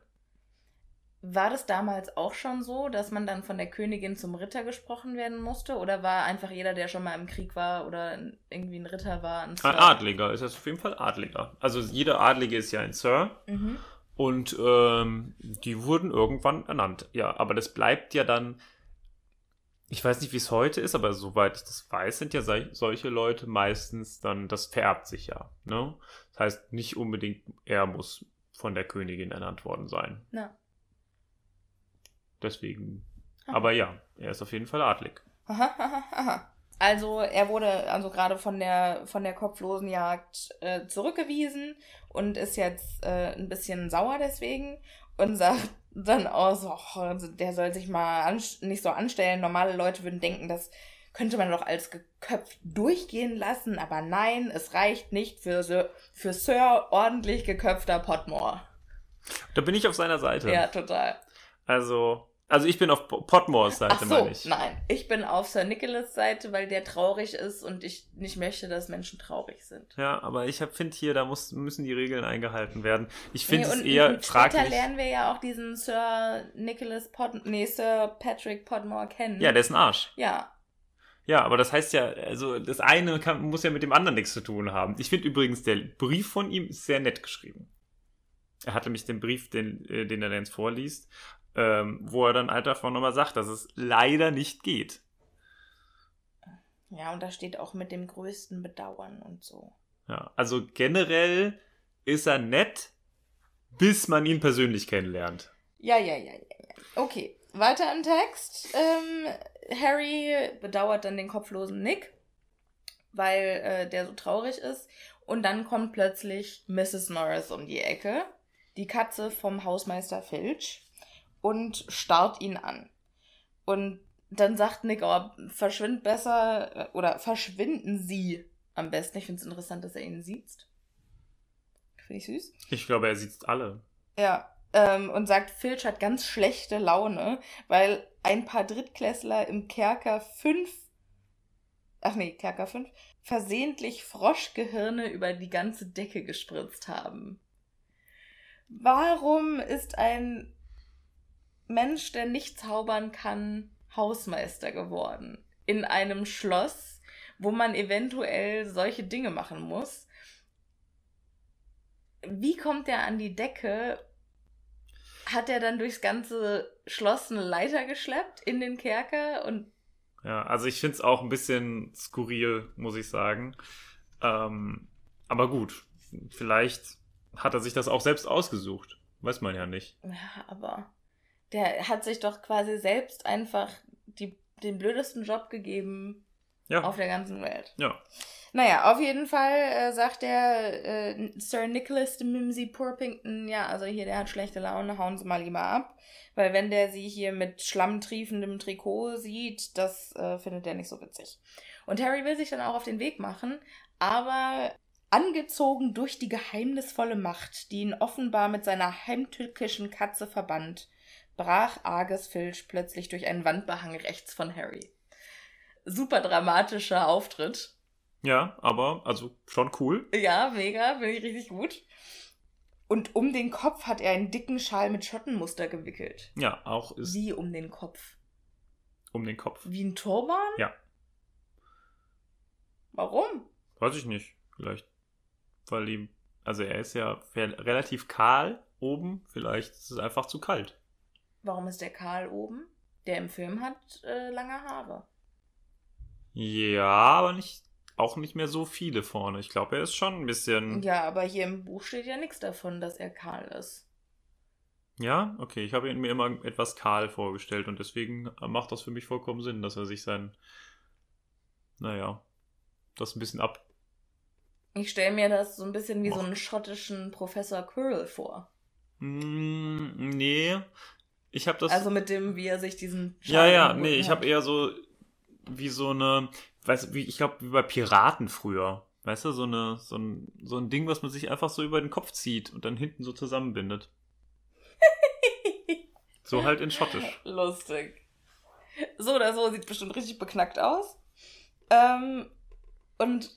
War das damals auch schon so, dass man dann von der Königin zum Ritter gesprochen werden musste? Oder war einfach jeder, der schon mal im Krieg war oder irgendwie ein Ritter war, ein Sir? Ein Adliger ist das auf jeden Fall Adliger. Also jeder Adlige ist ja ein Sir. Mhm. Und ähm, die wurden irgendwann ernannt. Ja, aber das bleibt ja dann ich weiß nicht, wie es heute ist, aber soweit ich das weiß, sind ja solche Leute meistens dann, das vererbt sich ja. Ne? Das heißt, nicht unbedingt er muss von der Königin ernannt worden sein. Ja. Deswegen. Aha. Aber ja, er ist auf jeden Fall adlig. Aha, aha, aha. Also er wurde also gerade von der von der Kopflosenjagd äh, zurückgewiesen und ist jetzt äh, ein bisschen sauer deswegen und sagt dann auch so, oh, der soll sich mal nicht so anstellen. Normale Leute würden denken, das könnte man doch als geköpft durchgehen lassen, aber nein, es reicht nicht für, Sir, für Sir ordentlich geköpfter Potmore. Da bin ich auf seiner Seite. Ja, total. Also, also ich bin auf Potmores Seite, Ach so, meine ich. Nein, ich bin auf Sir Nicholas Seite, weil der traurig ist und ich nicht möchte, dass Menschen traurig sind. Ja, aber ich finde hier, da muss, müssen die Regeln eingehalten werden. Ich finde nee, es eher und fraglich. Später lernen wir ja auch diesen Sir Nicholas Pod, nee, Sir Patrick Podmore kennen. Ja, der ist ein Arsch. Ja. Ja, aber das heißt ja, also das eine kann, muss ja mit dem anderen nichts zu tun haben. Ich finde übrigens, der Brief von ihm ist sehr nett geschrieben. Er hatte mich den Brief, den, äh, den er jetzt vorliest, ähm, wo er dann halt davon nochmal sagt, dass es leider nicht geht. Ja, und da steht auch mit dem größten Bedauern und so. Ja, also generell ist er nett, bis man ihn persönlich kennenlernt. Ja, ja, ja, ja, ja. Okay, weiter im Text. Ähm, Harry bedauert dann den kopflosen Nick, weil äh, der so traurig ist. Und dann kommt plötzlich Mrs. Norris um die Ecke, die Katze vom Hausmeister Filch und starrt ihn an. Und dann sagt Nick, oh, verschwind besser äh, oder verschwinden Sie am besten. Ich finde es interessant, dass er ihn sieht. Finde ich süß. Ich glaube, er sieht alle. Ja. Ähm, und sagt, Filch hat ganz schlechte Laune, weil ein paar Drittklässler im Kerker fünf, ach nee, Kerker fünf, versehentlich Froschgehirne über die ganze Decke gespritzt haben. Warum ist ein Mensch, der nicht zaubern kann, Hausmeister geworden. In einem Schloss, wo man eventuell solche Dinge machen muss. Wie kommt er an die Decke? Hat er dann durchs ganze Schloss eine Leiter geschleppt in den Kerker und Ja, also ich finde es auch ein bisschen skurril, muss ich sagen. Ähm, aber gut, vielleicht hat er sich das auch selbst ausgesucht. Weiß man ja nicht. Ja, aber der hat sich doch quasi selbst einfach die, den blödesten Job gegeben Ja. auf der ganzen Welt. Ja. Naja, auf jeden Fall äh, sagt der äh, Sir Nicholas de Mimsy Porpington, ja, also hier, der hat schlechte Laune, hauen Sie mal lieber ab. Weil wenn der sie hier mit schlammtriefendem Trikot sieht, das äh, findet er nicht so witzig. Und Harry will sich dann auch auf den Weg machen, aber angezogen durch die geheimnisvolle Macht, die ihn offenbar mit seiner heimtückischen Katze verband, brach Argus Filch plötzlich durch einen Wandbehang rechts von Harry. Super dramatischer Auftritt. Ja, aber also schon cool. Ja, mega, finde ich richtig gut. Und um den Kopf hat er einen dicken Schal mit Schottenmuster gewickelt. Ja, auch ist Wie um den Kopf? um den Kopf. Wie ein Turban? Ja. Warum? Weiß ich nicht. Vielleicht, weil ihm, also er ist ja relativ kahl oben. Vielleicht ist es einfach zu kalt. Warum ist der Karl oben? Der im Film hat äh, lange Haare. Ja, aber nicht, auch nicht mehr so viele vorne. Ich glaube, er ist schon ein bisschen. Ja, aber hier im Buch steht ja nichts davon, dass er kahl ist. Ja, okay. Ich habe ihn mir immer etwas kahl vorgestellt und deswegen macht das für mich vollkommen Sinn, dass er sich sein, naja, das ein bisschen ab. Ich stelle mir das so ein bisschen wie so Och. einen schottischen Professor Quirrell vor. Mm, nee, ich habe das. Also mit dem, wie er sich diesen ja, Schal ja, im nee, ich habe eher so wie so eine, weißt wie ich glaube wie bei Piraten früher, weißt du, so eine, so ein, so ein Ding, was man sich einfach so über den Kopf zieht und dann hinten so zusammenbindet. *laughs* So halt in Schottisch. Lustig. So oder so sieht bestimmt richtig beknackt aus. Ähm, und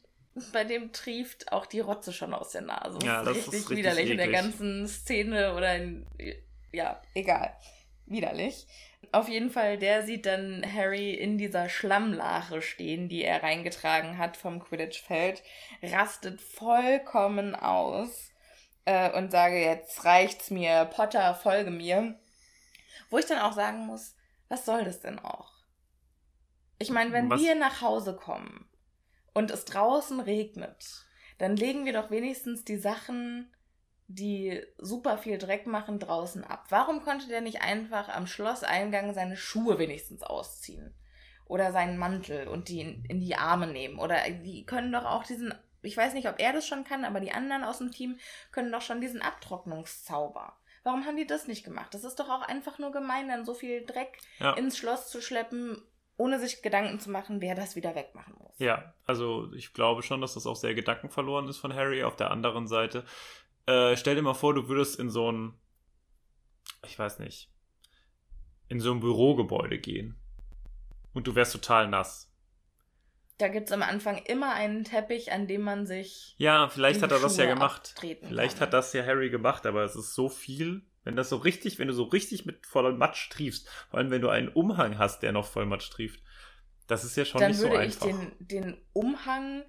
bei dem trieft auch die Rotze schon aus der Nase. Ja, das ist richtig, richtig widerlich in der eklig. ganzen Szene oder in. Ja, egal. Widerlich. Auf jeden Fall, der sieht dann Harry in dieser Schlammlache stehen, die er reingetragen hat vom Quidditch-Feld, rastet vollkommen aus äh, und sage, jetzt reicht's mir, Potter, folge mir. Wo ich dann auch sagen muss, was soll das denn auch? Ich meine, wenn Was- wir nach Hause kommen und es draußen regnet, dann legen wir doch wenigstens die Sachen, die super viel Dreck machen, draußen ab. Warum konnte der nicht einfach am Schlosseingang seine Schuhe wenigstens ausziehen? Oder seinen Mantel und die in, die Arme nehmen? Oder die können doch auch diesen, ich weiß nicht, ob er das schon kann, aber die anderen aus dem Team können doch schon diesen Abtrocknungszauber. Warum haben die das nicht gemacht? Das ist doch auch einfach nur gemein, dann so viel Dreck Ja. ins Schloss zu schleppen, ohne sich Gedanken zu machen, wer das wieder wegmachen muss. Ja, also ich glaube schon, dass das auch sehr gedankenverloren ist von Harry. Auf der anderen Seite, äh, stell dir mal vor, du würdest in so ein, ich weiß nicht, in so ein Bürogebäude gehen und du wärst total nass. Da gibt es am Anfang immer einen Teppich, an dem man sich. Ja, vielleicht hat er das ja Schuhe gemacht. Vielleicht kann. hat das ja Harry gemacht, aber es ist so viel, wenn das so richtig, wenn du so richtig mit voller Matsch triefst, vor allem wenn du einen Umhang hast, der noch voll Matsch trieft, das ist ja schon dann nicht so würde ich einfach. den, den Umhang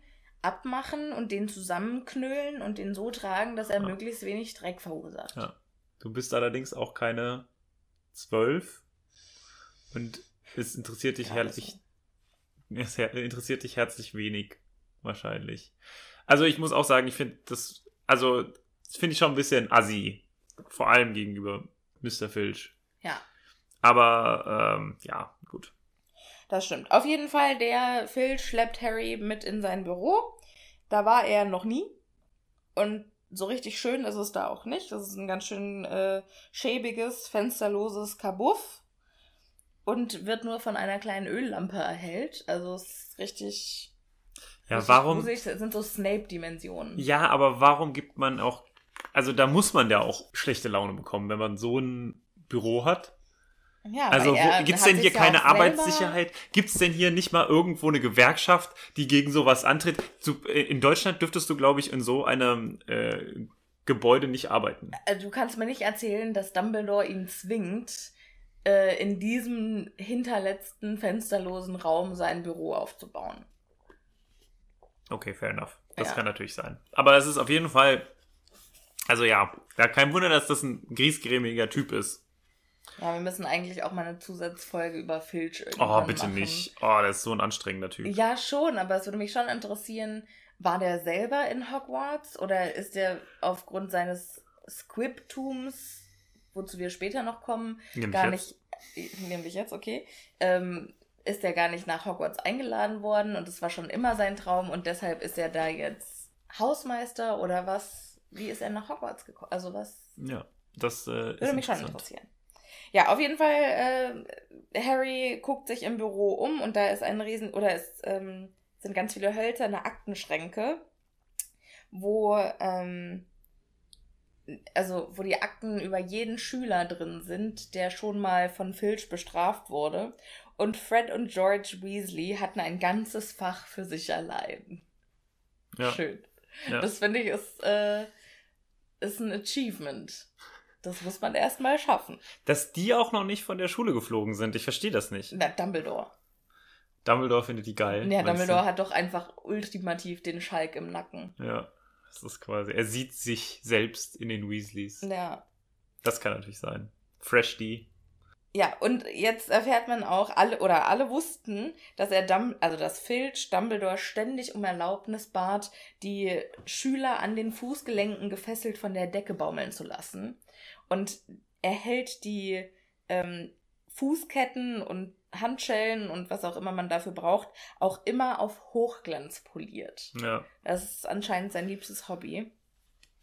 abmachen und den zusammenknüllen und den so tragen, dass er Ja. möglichst wenig Dreck verursacht. Ja. Du bist allerdings auch keine zwölf und es interessiert dich Ja, herzlich, *laughs* es interessiert dich herzlich wenig, wahrscheinlich. Also ich muss auch sagen, ich finde das, also das finde ich schon ein bisschen assi, vor allem gegenüber Mr. Filch. Ja, Aber ähm, ja, gut. das stimmt. Auf jeden Fall, der Phil schleppt Harry mit in sein Büro. Da war er noch nie. Und so richtig schön ist es da auch nicht. Das ist ein ganz schön äh, schäbiges, fensterloses Kabuff. Und wird nur von einer kleinen Öllampe erhellt. Also es ist richtig. Ja, richtig warum? gruselig. Das sind so Snape-Dimensionen. Ja, aber warum gibt man auch, also da muss man ja auch schlechte Laune bekommen, wenn man so ein Büro hat. Ja, Also gibt es denn hier keine Arbeitssicherheit? Gibt es denn hier nicht mal irgendwo eine Gewerkschaft, die gegen sowas antritt? Äh, In Deutschland dürftest du, glaube ich, in so einem äh, Gebäude nicht arbeiten. Also, Du kannst mir nicht erzählen, dass Dumbledore ihn zwingt, äh, in diesem hinterletzten fensterlosen Raum sein Büro aufzubauen. Okay, fair enough. Das Ja. kann natürlich sein. Aber es ist auf jeden Fall, also ja, ja, kein Wunder, dass das ein griesgrämiger Typ ist. Ja, wir müssen eigentlich auch mal eine Zusatzfolge über Filch Oh, irgendwann bitte machen. nicht. Oh, der ist so ein anstrengender Typ. Ja, schon, aber es würde mich schon interessieren, war der selber in Hogwarts oder ist der aufgrund seines Squibtums, wozu wir später noch kommen, Nämlich gar nicht, nämlich jetzt, okay, ähm, ist er gar nicht nach Hogwarts eingeladen worden und es war schon immer sein Traum und deshalb ist er da jetzt Hausmeister oder was? Wie ist er nach Hogwarts gekommen? Also was Ja, das äh, ist würde mich schon interessieren. Ja, auf jeden Fall, äh, Harry guckt sich im Büro um und da ist ein riesen, oder es ähm, sind ganz viele hölzerne Aktenschränke, wo, ähm, also wo die Akten über jeden Schüler drin sind, der schon mal von Filch bestraft wurde. Und Fred und George Weasley hatten ein ganzes Fach für sich allein. Ja, Schön. ja. Das finde ich ist, äh, ist ein Achievement. Das muss man erstmal schaffen. Dass die auch noch nicht von der Schule geflogen sind, ich verstehe das nicht. Na, Dumbledore. Dumbledore findet die geil. Ja, Dumbledore du? hat doch einfach ultimativ den Schalk im Nacken. Ja, das ist quasi. Er sieht sich selbst in den Weasleys. Ja. Das kann natürlich sein. Fresh D. Ja, und jetzt erfährt man auch, alle oder alle wussten, dass er Dum also dass Filch Dumbledore ständig um Erlaubnis bat, die Schüler an den Fußgelenken gefesselt von der Decke baumeln zu lassen. Und er hält die ähm, Fußketten und Handschellen und was auch immer man dafür braucht, auch immer auf Hochglanz poliert. Ja, Das ist anscheinend sein liebstes Hobby.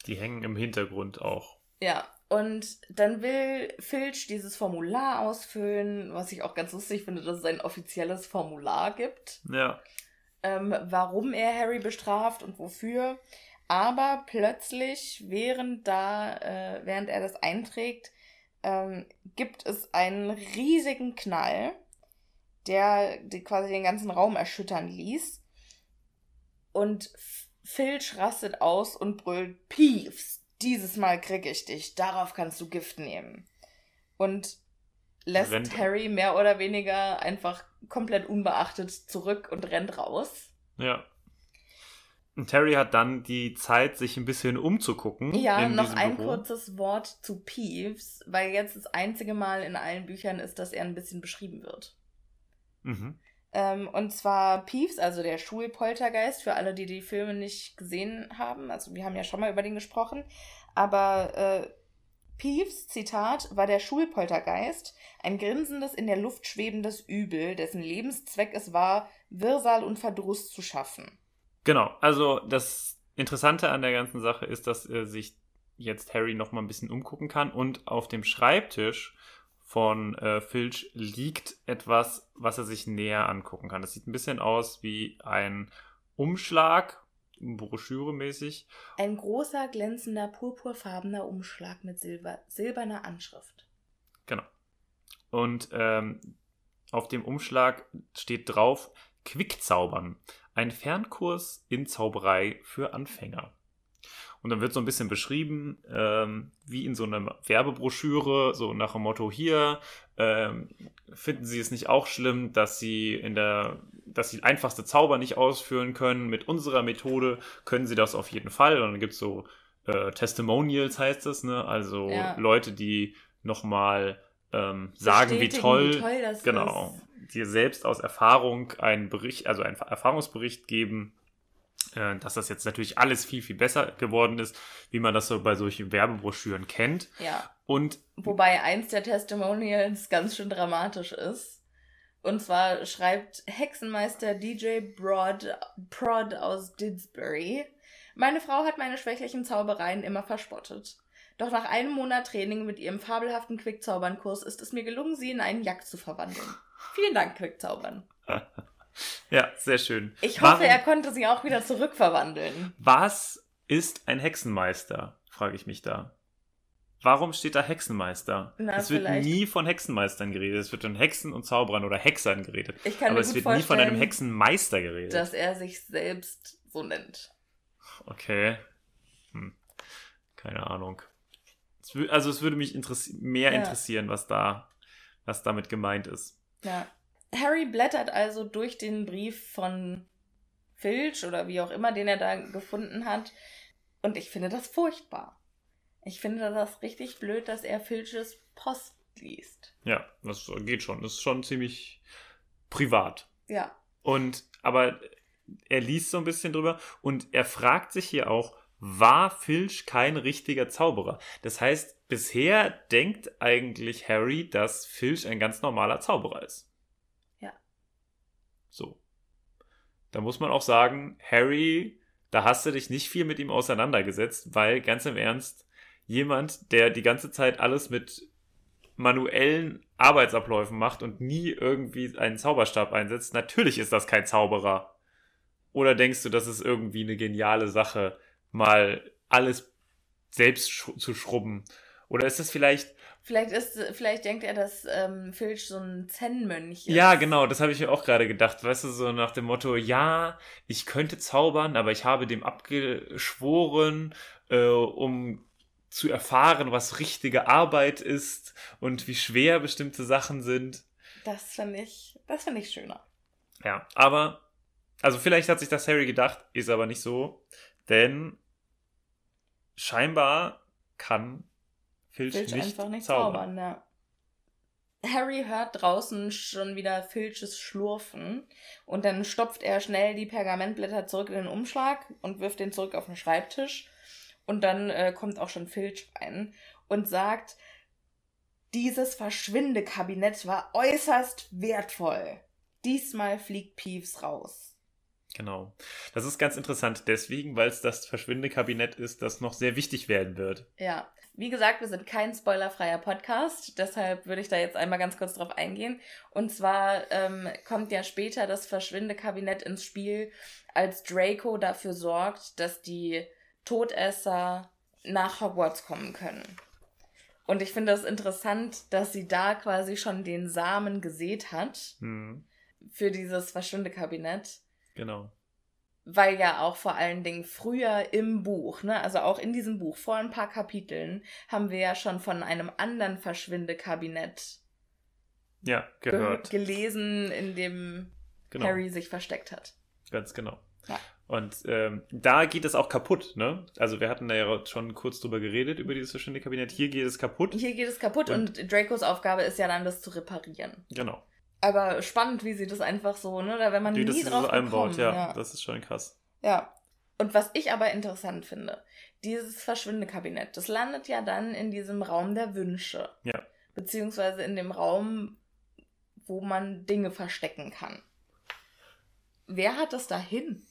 die hängen im Hintergrund auch. Ja, und dann will Filch dieses Formular ausfüllen, was ich auch ganz lustig finde, dass es ein offizielles Formular gibt, Ja, ähm, warum er Harry bestraft und wofür. Aber plötzlich, während da, äh, während er das einträgt, ähm, gibt es einen riesigen Knall, der die quasi den ganzen Raum erschüttern ließ. Und Filch rastet aus und brüllt, Peeves, dieses Mal krieg ich dich, darauf kannst du Gift nehmen. Und lässt Rennt- Harry mehr oder weniger einfach komplett unbeachtet zurück und rennt raus. ja. Und Terry hat dann die Zeit, sich ein bisschen umzugucken. Ja, noch ein Büro. kurzes Wort zu Peeves, weil jetzt das einzige Mal in allen Büchern ist, dass er ein bisschen beschrieben wird. Mhm. Ähm, und zwar Peeves, also der Schulpoltergeist, für alle, die die Filme nicht gesehen haben. Also wir haben ja schon mal über den gesprochen. Aber äh, Peeves, Zitat, war der Schulpoltergeist, ein grinsendes, in der Luft schwebendes Übel, dessen Lebenszweck es war, Wirrsal und Verdruss zu schaffen. Genau, also das Interessante an der ganzen Sache ist, dass er sich jetzt Harry noch mal ein bisschen umgucken kann und auf dem Schreibtisch von äh, Filch liegt etwas, was er sich näher angucken kann. Das sieht ein bisschen aus wie ein Umschlag, Broschüre mäßig. Ein großer, glänzender, purpurfarbener Umschlag mit Silber, silberner Anschrift. Genau. Und ähm, auf dem Umschlag steht drauf Quickzaubern. Ein Fernkurs in Zauberei für Anfänger. Und dann wird so ein bisschen beschrieben, ähm, wie in so einer Werbebroschüre, so nach dem Motto hier, ähm, finden Sie es nicht auch schlimm, dass Sie in der, dass Sie einfachste Zauber nicht ausführen können? Mit unserer Methode können Sie das auf jeden Fall. Und dann gibt's so äh, Testimonials heißt es, ne? Also Ja. Leute, die nochmal ähm, sagen, wie toll, wie toll das genau, ist. Dir selbst aus Erfahrung einen Bericht, also einen Erfahrungsbericht geben, äh, dass das jetzt natürlich alles viel, viel besser geworden ist, wie man das so bei solchen Werbebroschüren kennt. Ja. Und Wobei eins der Testimonials ganz schön dramatisch ist. Und zwar schreibt Hexenmeister DJ Broad, Prod aus Didsbury. Meine Frau hat meine schwächlichen Zaubereien immer verspottet. Doch nach einem Monat Training mit ihrem fabelhaften Quickzaubernkurs ist es mir gelungen, sie in einen Jack zu verwandeln. Vielen Dank, Quickzaubern. ja, sehr schön. Ich hoffe, Warum- er konnte sie auch wieder zurückverwandeln. Was ist ein Hexenmeister? frage ich mich da. Warum steht da Hexenmeister? Na, es wird vielleicht- nie von Hexenmeistern geredet. Es wird von Hexen und Zauberern oder Hexern geredet. Ich kann Aber mir es wird nie von einem Hexenmeister geredet. dass er sich selbst so nennt. Okay. Hm. Keine Ahnung. Also es würde mich interessi mehr Ja. interessieren, was da, was damit gemeint ist. Ja. Harry blättert also durch den Brief von Filch oder wie auch immer, den er da gefunden hat. Und ich finde das furchtbar. Ich finde das richtig blöd, dass er Filches Post liest. Ja, das geht schon. Das ist schon ziemlich privat. Ja. Und aber er liest so ein bisschen drüber und er fragt sich hier auch, war Filch kein richtiger Zauberer? Das heißt, bisher denkt eigentlich Harry, dass Filch ein ganz normaler Zauberer ist. Ja. So. Da muss man auch sagen, Harry, da hast du dich nicht viel mit ihm auseinandergesetzt, weil ganz im Ernst, jemand, der die ganze Zeit alles mit manuellen Arbeitsabläufen macht und nie irgendwie einen Zauberstab einsetzt, natürlich ist das kein Zauberer. Oder denkst du, das ist irgendwie eine geniale Sache, mal alles selbst sch zu schrubben? Oder ist das vielleicht. Vielleicht, ist, vielleicht denkt er, dass ähm, Filch so ein Zen-Mönch ist. Ja, genau, das habe ich mir auch gerade gedacht. Weißt du, so nach dem Motto, ja, ich könnte zaubern, aber ich habe dem abgeschworen, äh, um zu erfahren, was richtige Arbeit ist und wie schwer bestimmte Sachen sind. Das finde ich, das finde ich schöner. Ja, aber, also vielleicht hat sich das Harry gedacht, ist aber nicht so, denn scheinbar kann Filch, Filch nicht, einfach nicht zaubern. zaubern, ja. Harry hört draußen schon wieder Filches Schlurfen und dann stopft er schnell die Pergamentblätter zurück in den Umschlag und wirft den zurück auf den Schreibtisch. Und dann äh, kommt auch schon Filch rein und sagt, dieses Verschwindekabinett war äußerst wertvoll. Diesmal fliegt Peeves raus. Genau. Das ist ganz interessant deswegen, weil es das Verschwindekabinett ist, das noch sehr wichtig werden wird. Ja. Wie gesagt, wir sind kein spoilerfreier Podcast, deshalb würde ich da jetzt einmal ganz kurz drauf eingehen. Und zwar ähm, kommt ja später das Verschwindekabinett ins Spiel, als Draco dafür sorgt, dass die Todesser nach Hogwarts kommen können. Und ich finde das interessant, dass sie da quasi schon den Samen gesät hat Hm, für dieses Verschwindekabinett. Genau. Weil ja auch vor allen Dingen früher im Buch, ne, also auch in diesem Buch, vor ein paar Kapiteln, haben wir ja schon von einem anderen Verschwindekabinett Ja, ge gehört. gelesen, in dem Genau. Harry sich versteckt hat. Ganz genau. Ja. Und ähm, da geht es auch kaputt, ne? Also wir hatten da ja schon kurz drüber geredet, über dieses Verschwindekabinett. Hier geht es kaputt. Hier geht es kaputt Und- und Dracos Aufgabe ist ja dann, das zu reparieren. Genau. Aber spannend, wie sie das einfach so, ne? Da wäre man das nie sie drauf so einbaut, gekommen. ja, Das ist schon krass. Ja. Und was ich aber interessant finde, dieses Verschwindekabinett, das landet ja dann in diesem Raum der Wünsche. Ja. Beziehungsweise in dem Raum, wo man Dinge verstecken kann. Wer hat das dahin?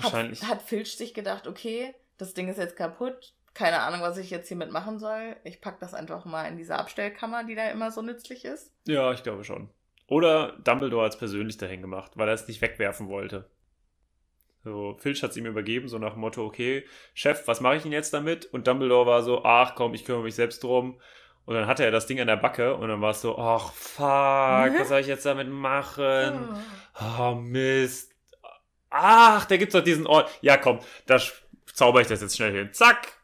Wahrscheinlich. Hat, hat Filch sich gedacht, okay, das Ding ist jetzt kaputt, keine Ahnung, was ich jetzt hiermit machen soll. Ich pack das einfach mal in diese Abstellkammer, die da immer so nützlich ist. Ja, ich glaube schon. Oder Dumbledore hat es persönlich dahin gemacht, weil er es nicht wegwerfen wollte. So, Filch hat es ihm übergeben, so nach dem Motto, okay, Chef, was mache ich denn jetzt damit? Und Dumbledore war so, ach komm, ich kümmere mich selbst drum. Und dann hatte er das Ding an der Backe und dann war es so, ach fuck, was soll ich jetzt damit machen? *laughs* Oh, Mist. Ach, da gibt's doch diesen Ort. Ja, komm, da zauber ich das jetzt schnell hin. Zack,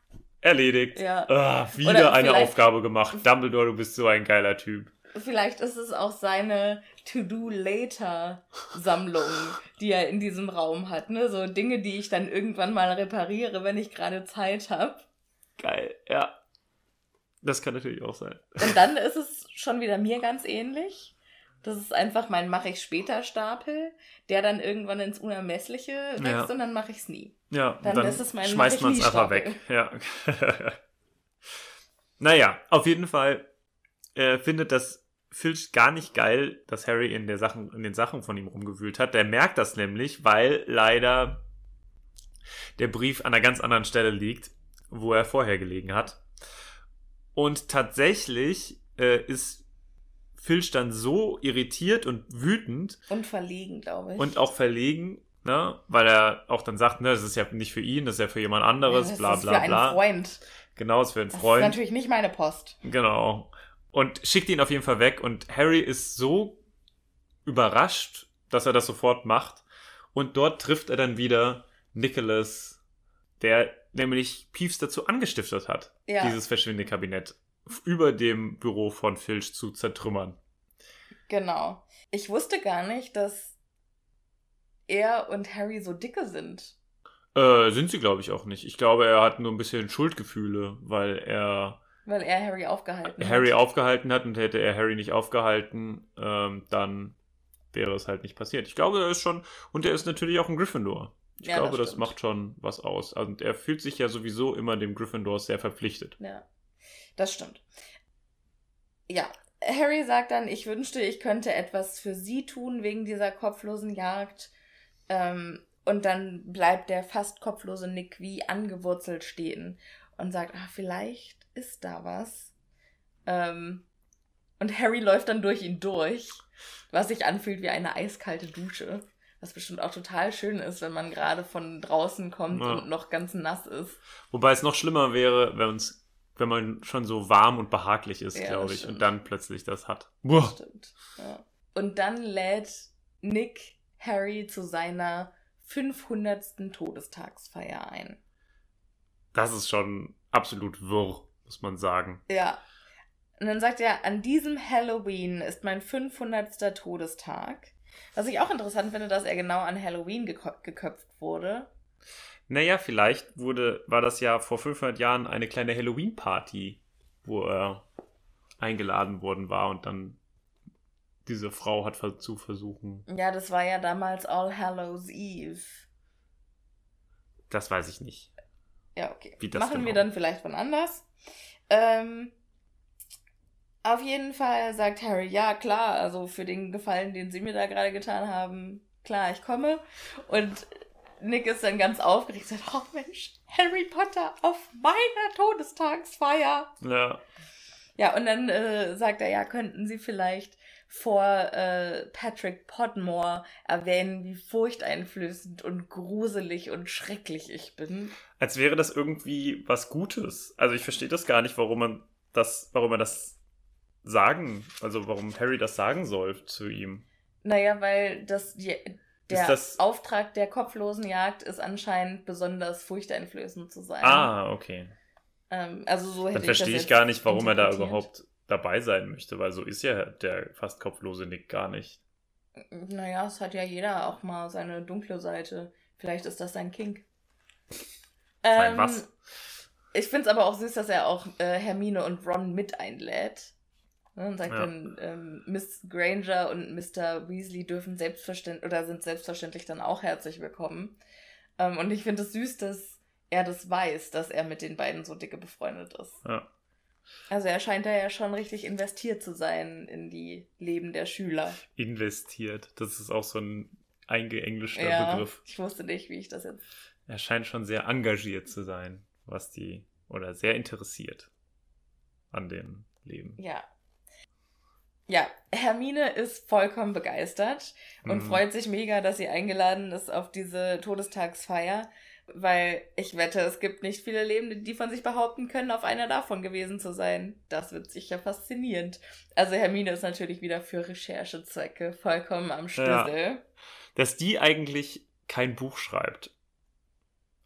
erledigt. Ja. Ah, wieder eine Aufgabe gemacht. Dumbledore, du bist so ein geiler Typ. Vielleicht ist es auch seine To-Do-Later-Sammlung, die er in diesem Raum hat. Ne? So Dinge, die ich dann irgendwann mal repariere, wenn ich gerade Zeit habe. Geil, ja. Das kann natürlich auch sein. Und dann ist es schon wieder mir ganz ähnlich. Das ist einfach mein Mache ich später Stapel, der dann irgendwann ins Unermessliche wächst Ja. und dann mache ich es nie. Ja, Dann dann, ist es mein schmeißt man es einfach weg. Ja. *laughs* naja, auf jeden Fall äh, findet das Filch gar nicht geil, dass Harry in, der Sachen, in den Sachen von ihm rumgewühlt hat. Der merkt das nämlich, weil leider der Brief an einer ganz anderen Stelle liegt, wo er vorher gelegen hat. Und tatsächlich äh, ist Filch dann so irritiert und wütend, Und verlegen, glaube ich. und auch verlegen, ne, weil er auch dann sagt, ne, das ist ja nicht für ihn, das ist ja für jemand anderes, das bla ist bla für einen bla. Freund. Genau, ist für einen Das ist Freund. natürlich nicht meine Post. Genau. Und schickt ihn auf jeden Fall weg und Harry ist so überrascht, dass er das sofort macht. Und dort trifft er dann wieder Nicholas, der nämlich Peeves dazu angestiftet hat, Ja. dieses Verschwindekabinett über dem Büro von Filch zu zertrümmern. Genau. Ich wusste gar nicht, dass er und Harry so dicke sind. Äh, sind sie, glaube ich, auch nicht. Ich glaube, er hat nur ein bisschen Schuldgefühle, weil er Weil er Harry aufgehalten hat. Harry aufgehalten hat und hätte er Harry nicht aufgehalten, ähm, dann wäre es halt nicht passiert. Ich glaube, er ist schon, und er ist natürlich auch ein Gryffindor. Ich Ja, glaube, das das, macht schon was aus. Also er fühlt sich ja sowieso immer dem Gryffindor sehr verpflichtet. Ja, das stimmt. Ja, Harry sagt dann, ich wünschte, ich könnte etwas für sie tun wegen dieser kopflosen Jagd. Ähm, und dann bleibt der fast kopflose Nick wie angewurzelt stehen und sagt, ah, vielleicht ist da was. Ähm, und Harry läuft dann durch ihn durch, was sich anfühlt wie eine eiskalte Dusche. Was bestimmt auch total schön ist, wenn man gerade von draußen kommt Ja. und noch ganz nass ist. Wobei es noch schlimmer wäre, wenn, uns, wenn man schon so warm und behaglich ist, Ja, glaube ich, stimmt. und dann plötzlich das hat. Boah. Stimmt. Ja. Und dann lädt Nick Harry zu seiner 500. Todestagsfeier ein. Das ist schon absolut wirr, muss man sagen. Ja. Und dann sagt er, an diesem Halloween ist mein 500. Todestag. Was ich auch interessant finde, dass er genau an Halloween gekö- geköpft wurde. Naja, vielleicht wurde, war das ja vor 500 Jahren eine kleine Halloween-Party, wo er eingeladen worden war und dann diese Frau hat zu versuchen. Ja, das war ja damals All Hallows Eve. Das weiß ich nicht. Ja, okay. Machen wir genau? dann vielleicht von anders. Ähm, auf jeden Fall sagt Harry, ja klar, also für den Gefallen, den sie mir da gerade getan haben, klar, ich komme. Und Nick ist dann ganz aufgeregt und sagt, oh Mensch, Harry Potter auf meiner Todestagsfeier. Ja, Ja, und dann äh, sagt er, ja, könnten Sie vielleicht vor äh, Patrick Podmore erwähnen, wie furchteinflößend und gruselig und schrecklich ich bin. als wäre das irgendwie was Gutes. Also ich verstehe das gar nicht, warum man das, warum man das sagen, also warum Harry das sagen soll zu ihm. Naja, weil das die, der das- Auftrag der kopflosen Jagd ist anscheinend besonders furchteinflößend zu sein. Ah, okay. Ähm, also so hätte Dann ich verstehe ich jetzt gar nicht, warum er da überhaupt dabei sein möchte, weil so ist ja der fast kopflose Nick gar nicht. Naja, es hat ja jeder auch mal seine dunkle Seite. Vielleicht ist das sein Kink. Sein Ähm, was? Ich finde es aber auch süß, dass er auch äh, Hermine und Ron mit einlädt. Ne, Und sagt Ja. dann, ähm, Miss Granger und Mr. Weasley dürfen selbstverständlich oder sind selbstverständlich dann auch herzlich willkommen. Ähm, und ich finde es süß, dass er das weiß, dass er mit den beiden so dicke befreundet ist. Ja. Also er scheint da ja schon richtig investiert zu sein in die Leben der Schüler. Investiert. Das ist auch so ein eingeenglischter ja, Begriff. ich wusste nicht, wie ich das jetzt. Er scheint schon sehr engagiert zu sein, was die, oder sehr interessiert an dem Leben. Ja. Ja, Hermine ist vollkommen begeistert und Mhm. freut sich mega, dass sie eingeladen ist auf diese Todestagsfeier, weil ich wette, es gibt nicht viele Lebende, die von sich behaupten können, auf einer davon gewesen zu sein. Das wird sicher faszinierend. Also Hermine ist natürlich wieder für Recherchezwecke vollkommen am Schlüssel. Dass die eigentlich kein Buch schreibt.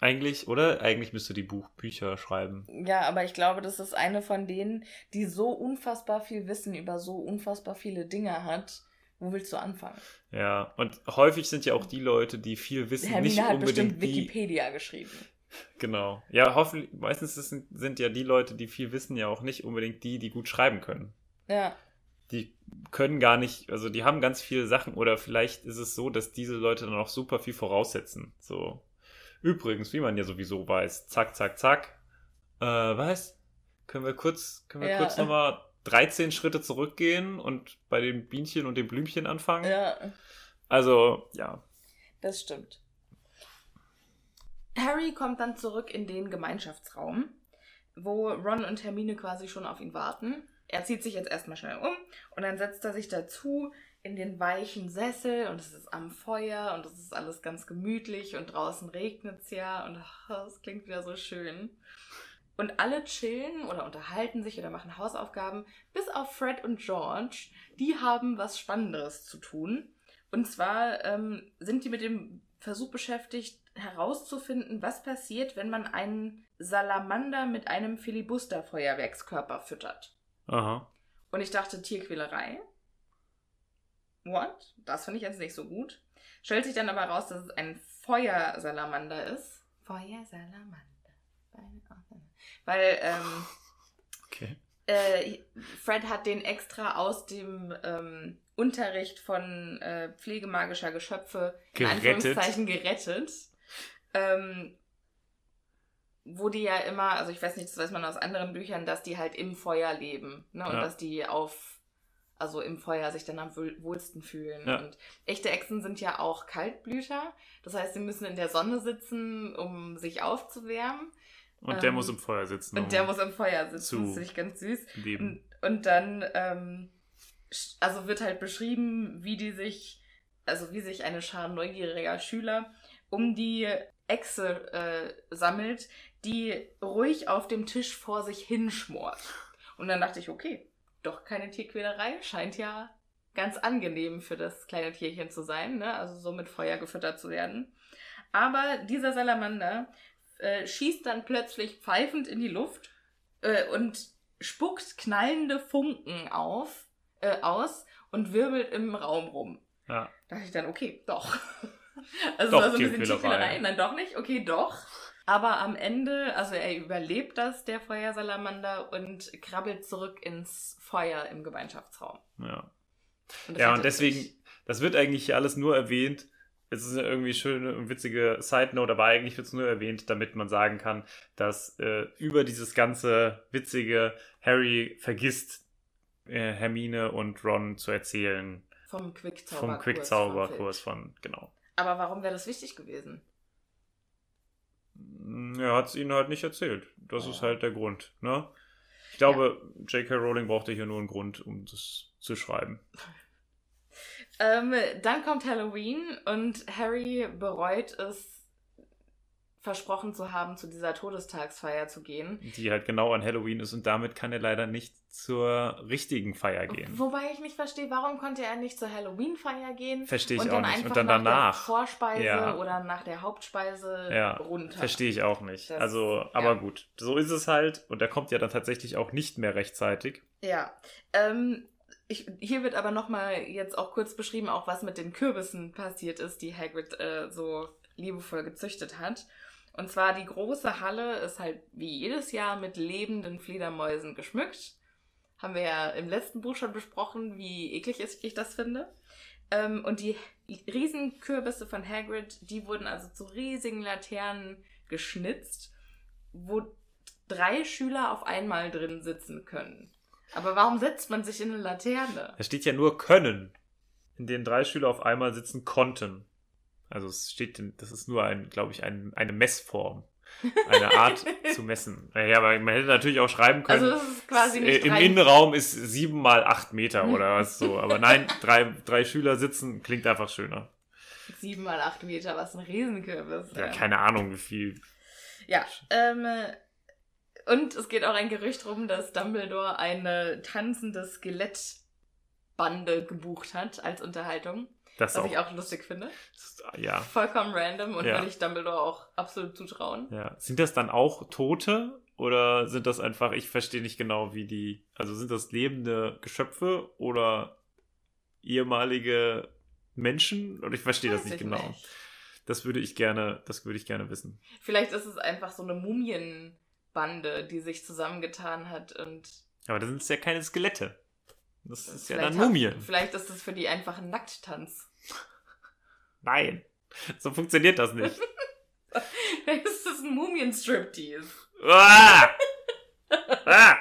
Eigentlich, oder? Eigentlich müsste die Buch Bücher schreiben. Ja. aber ich glaube, das ist eine von denen, die so unfassbar viel Wissen über so unfassbar viele Dinge hat. Wo willst du anfangen? Ja, und häufig sind ja auch die Leute, die viel wissen, nicht Hermine hat bestimmt unbedingt die. Wikipedia geschrieben. Genau. Ja, hoffentlich, meistens sind, sind ja die Leute, die viel wissen, ja auch nicht unbedingt die, die gut schreiben können. Ja. Die können gar nicht, also die haben ganz viele Sachen oder vielleicht ist es so, dass diese Leute dann auch super viel voraussetzen. So. Übrigens, wie man ja sowieso weiß, zack, zack, zack. Äh, was? Können wir kurz, können wir Ja. kurz nochmal 13 Schritte zurückgehen und bei den Bienchen und den Blümchen anfangen? Ja, Also, ja. das stimmt. Harry kommt dann zurück in den Gemeinschaftsraum, wo Ron und Hermine quasi schon auf ihn warten. Er zieht sich jetzt erstmal schnell um und dann setzt er sich dazu in den weichen Sessel und es ist am Feuer und es ist alles ganz gemütlich und draußen regnet es ja und es klingt wieder so schön. Und alle chillen oder unterhalten sich oder machen Hausaufgaben, bis auf Fred und George. Die haben was Spannenderes zu tun. Und zwar ähm, sind die mit dem Versuch beschäftigt, herauszufinden, was passiert, wenn man einen Salamander mit einem Filibuster-Feuerwerkskörper füttert. Aha. Und ich dachte, Tierquälerei. What? Das finde ich jetzt nicht so gut. Stellt sich dann aber raus, dass es ein Feuersalamander ist. Feuersalamander. Weil ähm, Okay. Äh, Fred hat den extra aus dem ähm, Unterricht von äh, pflegemagischer Geschöpfe in Gerettet. Anführungszeichen gerettet. Ähm, wo die ja immer, also ich weiß nicht, das weiß man aus anderen Büchern, dass die halt im Feuer leben. Ne? Und Ja. dass die auf, also im Feuer sich dann am wohl- wohlsten fühlen. Ja. Und echte Echsen sind ja auch Kaltblüter. Das heißt, sie müssen in der Sonne sitzen, um sich aufzuwärmen. Und der Ähm, muss im Feuer sitzen. Und um der muss im Feuer sitzen. Das finde ich ganz süß. leben. Und, und dann, ähm, also wird halt beschrieben, wie die sich, also wie sich eine Schar neugieriger Schüler um die Echse äh, sammelt, die ruhig auf dem Tisch vor sich hinschmort. Und dann dachte ich, okay, doch keine Tierquälerei, scheint ja ganz angenehm für das kleine Tierchen zu sein, ne? also so mit Feuer gefüttert zu werden. Aber dieser Salamander äh, schießt dann plötzlich pfeifend in die Luft äh, und spuckt knallende Funken auf, äh, aus und wirbelt im Raum rum. Ja. Da dachte ich dann, okay, doch. *laughs* Also Doch, das war so ein bisschen Tierquälerei. Tierquälerei. Nein, doch nicht. Okay, doch. Aber am Ende, also er überlebt das, der Feuersalamander, und krabbelt zurück ins Feuer im Gemeinschaftsraum. Ja. Und Ja, und deswegen, ich- das wird eigentlich hier alles nur erwähnt. Es ist eine irgendwie schöne und witzige Side Note, aber eigentlich wird es nur erwähnt, damit man sagen kann, dass äh, über dieses ganze witzige Harry vergisst, äh, Hermine und Ron zu erzählen Vom Quickzauberkurs. vom Quickzauberkurs von, genau. Aber warum wäre das wichtig gewesen? Er hat es ihnen halt nicht erzählt. Das Ja. ist halt der Grund, ne? Ich glaube, J.K. Rowling brauchte hier nur einen Grund, um das zu schreiben. Ähm, dann kommt Halloween und Harry bereut es, versprochen zu haben, zu dieser Todestagsfeier zu gehen. Die halt genau an Halloween ist und damit kann er leider nicht zur richtigen Feier gehen. Wobei ich nicht verstehe, warum konnte er nicht zur Halloween-Feier gehen? Verstehe ich und auch dann nicht. Und dann nach danach. der Vorspeise Ja. oder nach der Hauptspeise Ja, runter. Verstehe ich auch nicht. Das- also, aber ja. gut. So ist es halt. Und er kommt ja dann tatsächlich auch nicht mehr rechtzeitig. Ja. Ähm, ich, hier wird aber nochmal jetzt auch kurz beschrieben, auch was mit den Kürbissen passiert ist, die Hagrid äh, so liebevoll gezüchtet hat. Und zwar die große Halle ist halt wie jedes Jahr mit lebenden Fledermäusen geschmückt. Haben wir ja im letzten Buch schon besprochen, wie eklig ich das finde. Ähm, und die riesen Kürbisse von Hagrid, die wurden also zu riesigen Laternen geschnitzt, wo drei Schüler auf einmal drin sitzen können. Aber warum setzt man sich in eine Laterne? Da steht ja nur können, in denen drei Schüler auf einmal sitzen konnten. Also es steht, das ist nur ein, glaube ich, ein, eine Messform. Eine Art *laughs* zu messen. Naja, aber man hätte natürlich auch schreiben können. Also ist quasi äh, nicht Im drei- Innenraum ist sieben mal acht Meter oder *laughs* was so. Aber nein, drei, drei Schüler sitzen klingt einfach schöner. Sieben mal acht Meter, was ein Riesenkürbis. Ja, keine Ahnung, wie viel. Ja, ähm, und es geht auch ein Gerücht rum, dass Dumbledore eine tanzende Skelettbande gebucht hat als Unterhaltung. Das Was auch, ich auch lustig finde. Ja. Vollkommen random und Ja. würde ich Dumbledore auch absolut zutrauen. Ja. Sind das dann auch Tote oder sind das einfach, ich verstehe nicht genau, wie die, also sind das lebende Geschöpfe oder ehemalige Menschen? Oder ich verstehe das nicht ich genau. nicht. Das würde ich gerne, das würde ich gerne wissen. Vielleicht ist es einfach so eine Mumienbande, die sich zusammengetan hat und Aber das sind ja keine Skelette. Das ist ja dann hat- Mumien. Vielleicht ist es für die einfach ein Nackttanz. Nein. So funktioniert das nicht. *laughs* Vielleicht ist ein Mumien-Striptease. ah! Ah!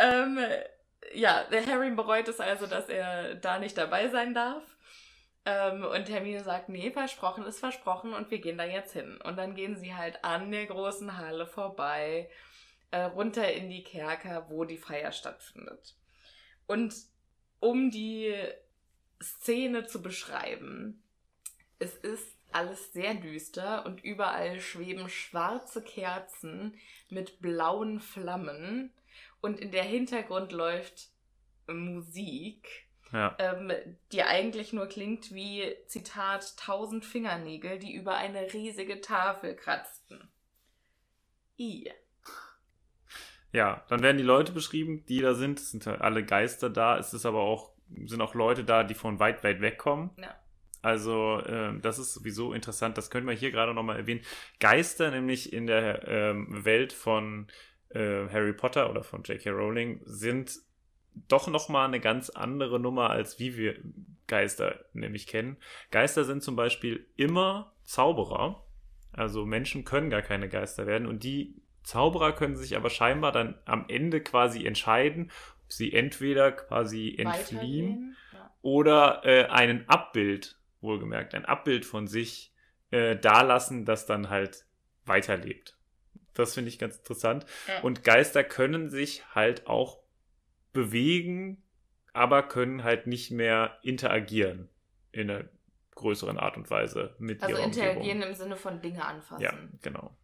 Ähm, ja, der Harry bereut es also, dass er da nicht dabei sein darf. Ähm, und Hermine sagt, nee, versprochen ist versprochen und wir gehen da jetzt hin. Und dann gehen sie halt an der großen Halle vorbei, äh, runter in die Kerker, wo die Feier stattfindet. Und um die Szene zu beschreiben, es ist alles sehr düster und überall schweben schwarze Kerzen mit blauen Flammen und in der Hintergrund läuft Musik, Ja. ähm, die eigentlich nur klingt wie, Zitat, tausend Fingernägel, die über eine riesige Tafel kratzten. I. Ja, dann werden die Leute beschrieben, die da sind. Es sind halt alle Geister da. Es ist aber auch, sind auch Leute da, die von weit, weit weg kommen. Ja. Also, ähm, das ist sowieso interessant. Das können wir hier gerade nochmal erwähnen. Geister, nämlich in der ähm, Welt von äh, Harry Potter oder von J.K. Rowling, sind doch nochmal eine ganz andere Nummer, als wie wir Geister nämlich kennen. Geister sind zum Beispiel immer Zauberer. Also Menschen können gar keine Geister werden. Und die Zauberer können sich aber scheinbar dann am Ende quasi entscheiden, ob sie entweder quasi entfliehen Ja. oder äh, einen Abbild, wohlgemerkt, ein Abbild von sich äh, dalassen, das dann halt weiterlebt. Das finde ich ganz interessant. Ja. Und Geister können sich halt auch bewegen, aber können halt nicht mehr interagieren in einer größeren Art und Weise mit Also ihrer interagieren Umgebung. im Sinne von Dinge anfassen. Ja, genau.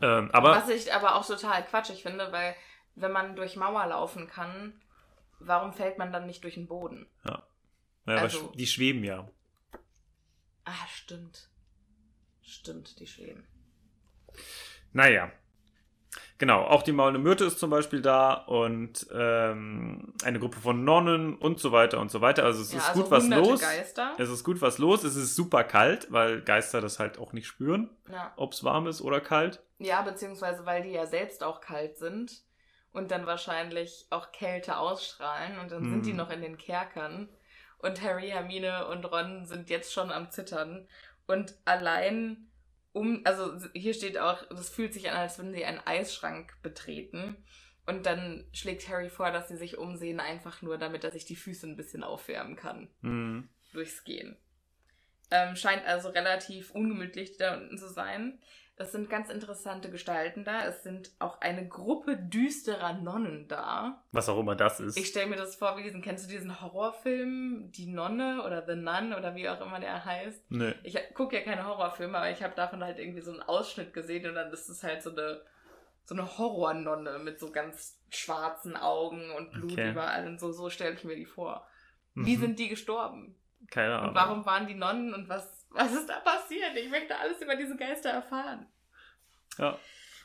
Ähm, aber Was ich aber auch total quatschig finde, weil wenn man durch Mauer laufen kann, warum fällt man dann nicht durch den Boden? naja, aber also- sch- die schweben ja. Ah, stimmt. Stimmt, die schweben. Naja. Genau, auch die maulende Myrte ist zum Beispiel da und ähm, eine Gruppe von Nonnen und so weiter und so weiter. Also es ja, ist also gut was los. Geister. Es ist gut was los. Es ist super kalt, weil Geister das halt auch nicht spüren, Ja. ob es warm ist oder kalt. ja, beziehungsweise weil die ja selbst auch kalt sind und dann wahrscheinlich auch Kälte ausstrahlen und dann sind die Hm. noch in den Kerkern. Und Harry, Hermine und Ron sind jetzt schon am Zittern. Und allein um, also hier steht auch, das fühlt sich an, als würden sie einen Eisschrank betreten. Und dann schlägt Harry vor, dass sie sich umsehen, einfach nur damit er sich die Füße ein bisschen aufwärmen kann Hm. durchs Gehen. Ähm, scheint also relativ ungemütlich da unten zu sein. Es sind ganz interessante Gestalten da. Es sind auch eine Gruppe düsterer Nonnen da. Was auch immer das ist. Ich stelle mir das vor, wie diesen, kennst du diesen Horrorfilm, Die Nonne oder The Nun oder wie auch immer der heißt? Nö. Ich gucke ja keine Horrorfilme, aber ich habe davon halt irgendwie so einen Ausschnitt gesehen und dann ist es halt so eine, so eine Horrornonne mit so ganz schwarzen Augen und Blut Okay. überall und so, so stelle ich mir die vor. Wie Mhm. sind die gestorben? Keine Ahnung. Und warum waren die Nonnen und was, was ist da passiert? Ich möchte alles über diese Geister erfahren. Ja.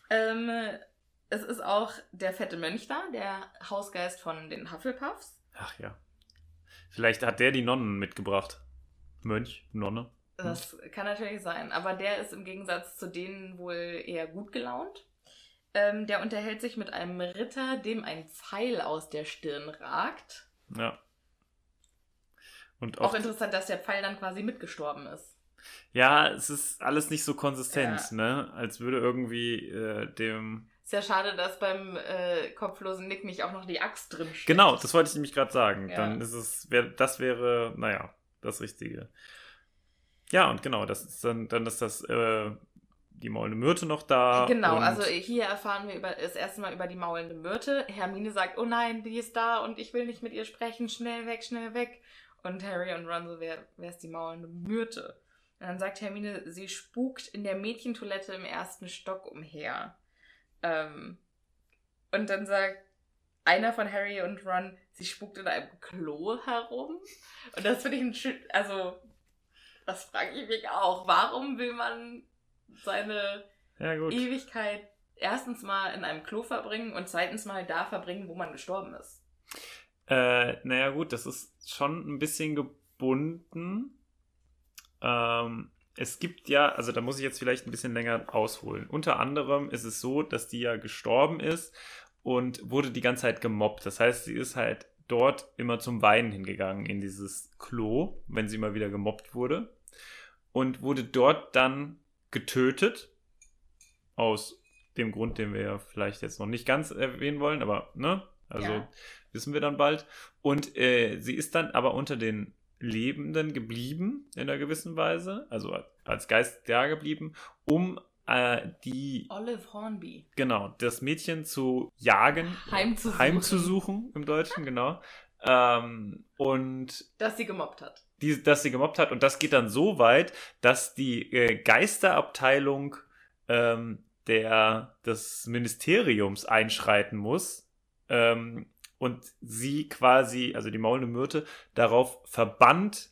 Ähm, es ist auch der fette Mönch da, der Hausgeist von den Hufflepuffs. Ach ja. Vielleicht hat der die Nonnen mitgebracht. Mönch, Nonne. Das kann natürlich sein, aber der ist im Gegensatz zu denen wohl eher gut gelaunt. Ähm, der unterhält sich mit einem Ritter, dem ein Pfeil aus der Stirn ragt. Ja. Und Auch auch, interessant, dass der Pfeil dann quasi mitgestorben ist. Ja, es ist alles nicht so konsistent, Ja. ne? Als würde irgendwie äh, dem. Ist ja schade, dass beim äh, kopflosen Nick nicht auch noch die Axt drin steht. Genau, das wollte ich nämlich gerade sagen. Ja. Dann ist es, wär, das wäre, naja, das Richtige. Ja, und genau, das ist dann, dann ist das, äh, die maulende Myrte noch da. Genau, also hier erfahren wir über, das erste Mal über die maulende Myrte. Hermine sagt, oh nein, die ist da und ich will nicht mit ihr sprechen, schnell weg, schnell weg. Und Harry und Ron so, wer, wer ist die maulende Myrte? Und dann sagt Hermine, sie spukt in der Mädchentoilette im ersten Stock umher. Ähm, und dann sagt einer von Harry und Ron, sie spukt in einem Klo herum. Und das finde ich ein schön, also, das frage ich mich auch. Warum will man seine Ja. Ewigkeit erstens mal in einem Klo verbringen und zweitens mal da verbringen, wo man gestorben ist. Äh, naja, gut, das ist schon ein bisschen gebunden. Ähm, es gibt ja, also da muss ich jetzt vielleicht ein bisschen länger ausholen. Unter anderem ist es so, dass die ja gestorben ist und wurde die ganze Zeit gemobbt. Das heißt, sie ist halt dort immer zum Weinen hingegangen in dieses Klo, wenn sie mal wieder gemobbt wurde. Und wurde dort dann getötet. Aus dem Grund, den wir ja vielleicht jetzt noch nicht ganz erwähnen wollen, aber ne? Also Ja. wissen wir dann bald. Und äh, sie ist dann aber unter den Lebenden geblieben, in einer gewissen Weise, also als Geist da geblieben, um äh, die, Olive Hornby. genau, das Mädchen zu jagen, Heimzusuchen. heimzusuchen im Deutschen, genau. Ähm, und Dass sie gemobbt hat. die, dass sie gemobbt hat. Und das geht dann so weit, dass die äh, Geisterabteilung ähm, der, des Ministeriums einschreiten muss ähm, und sie quasi, also die maulende Myrte, darauf verbannt,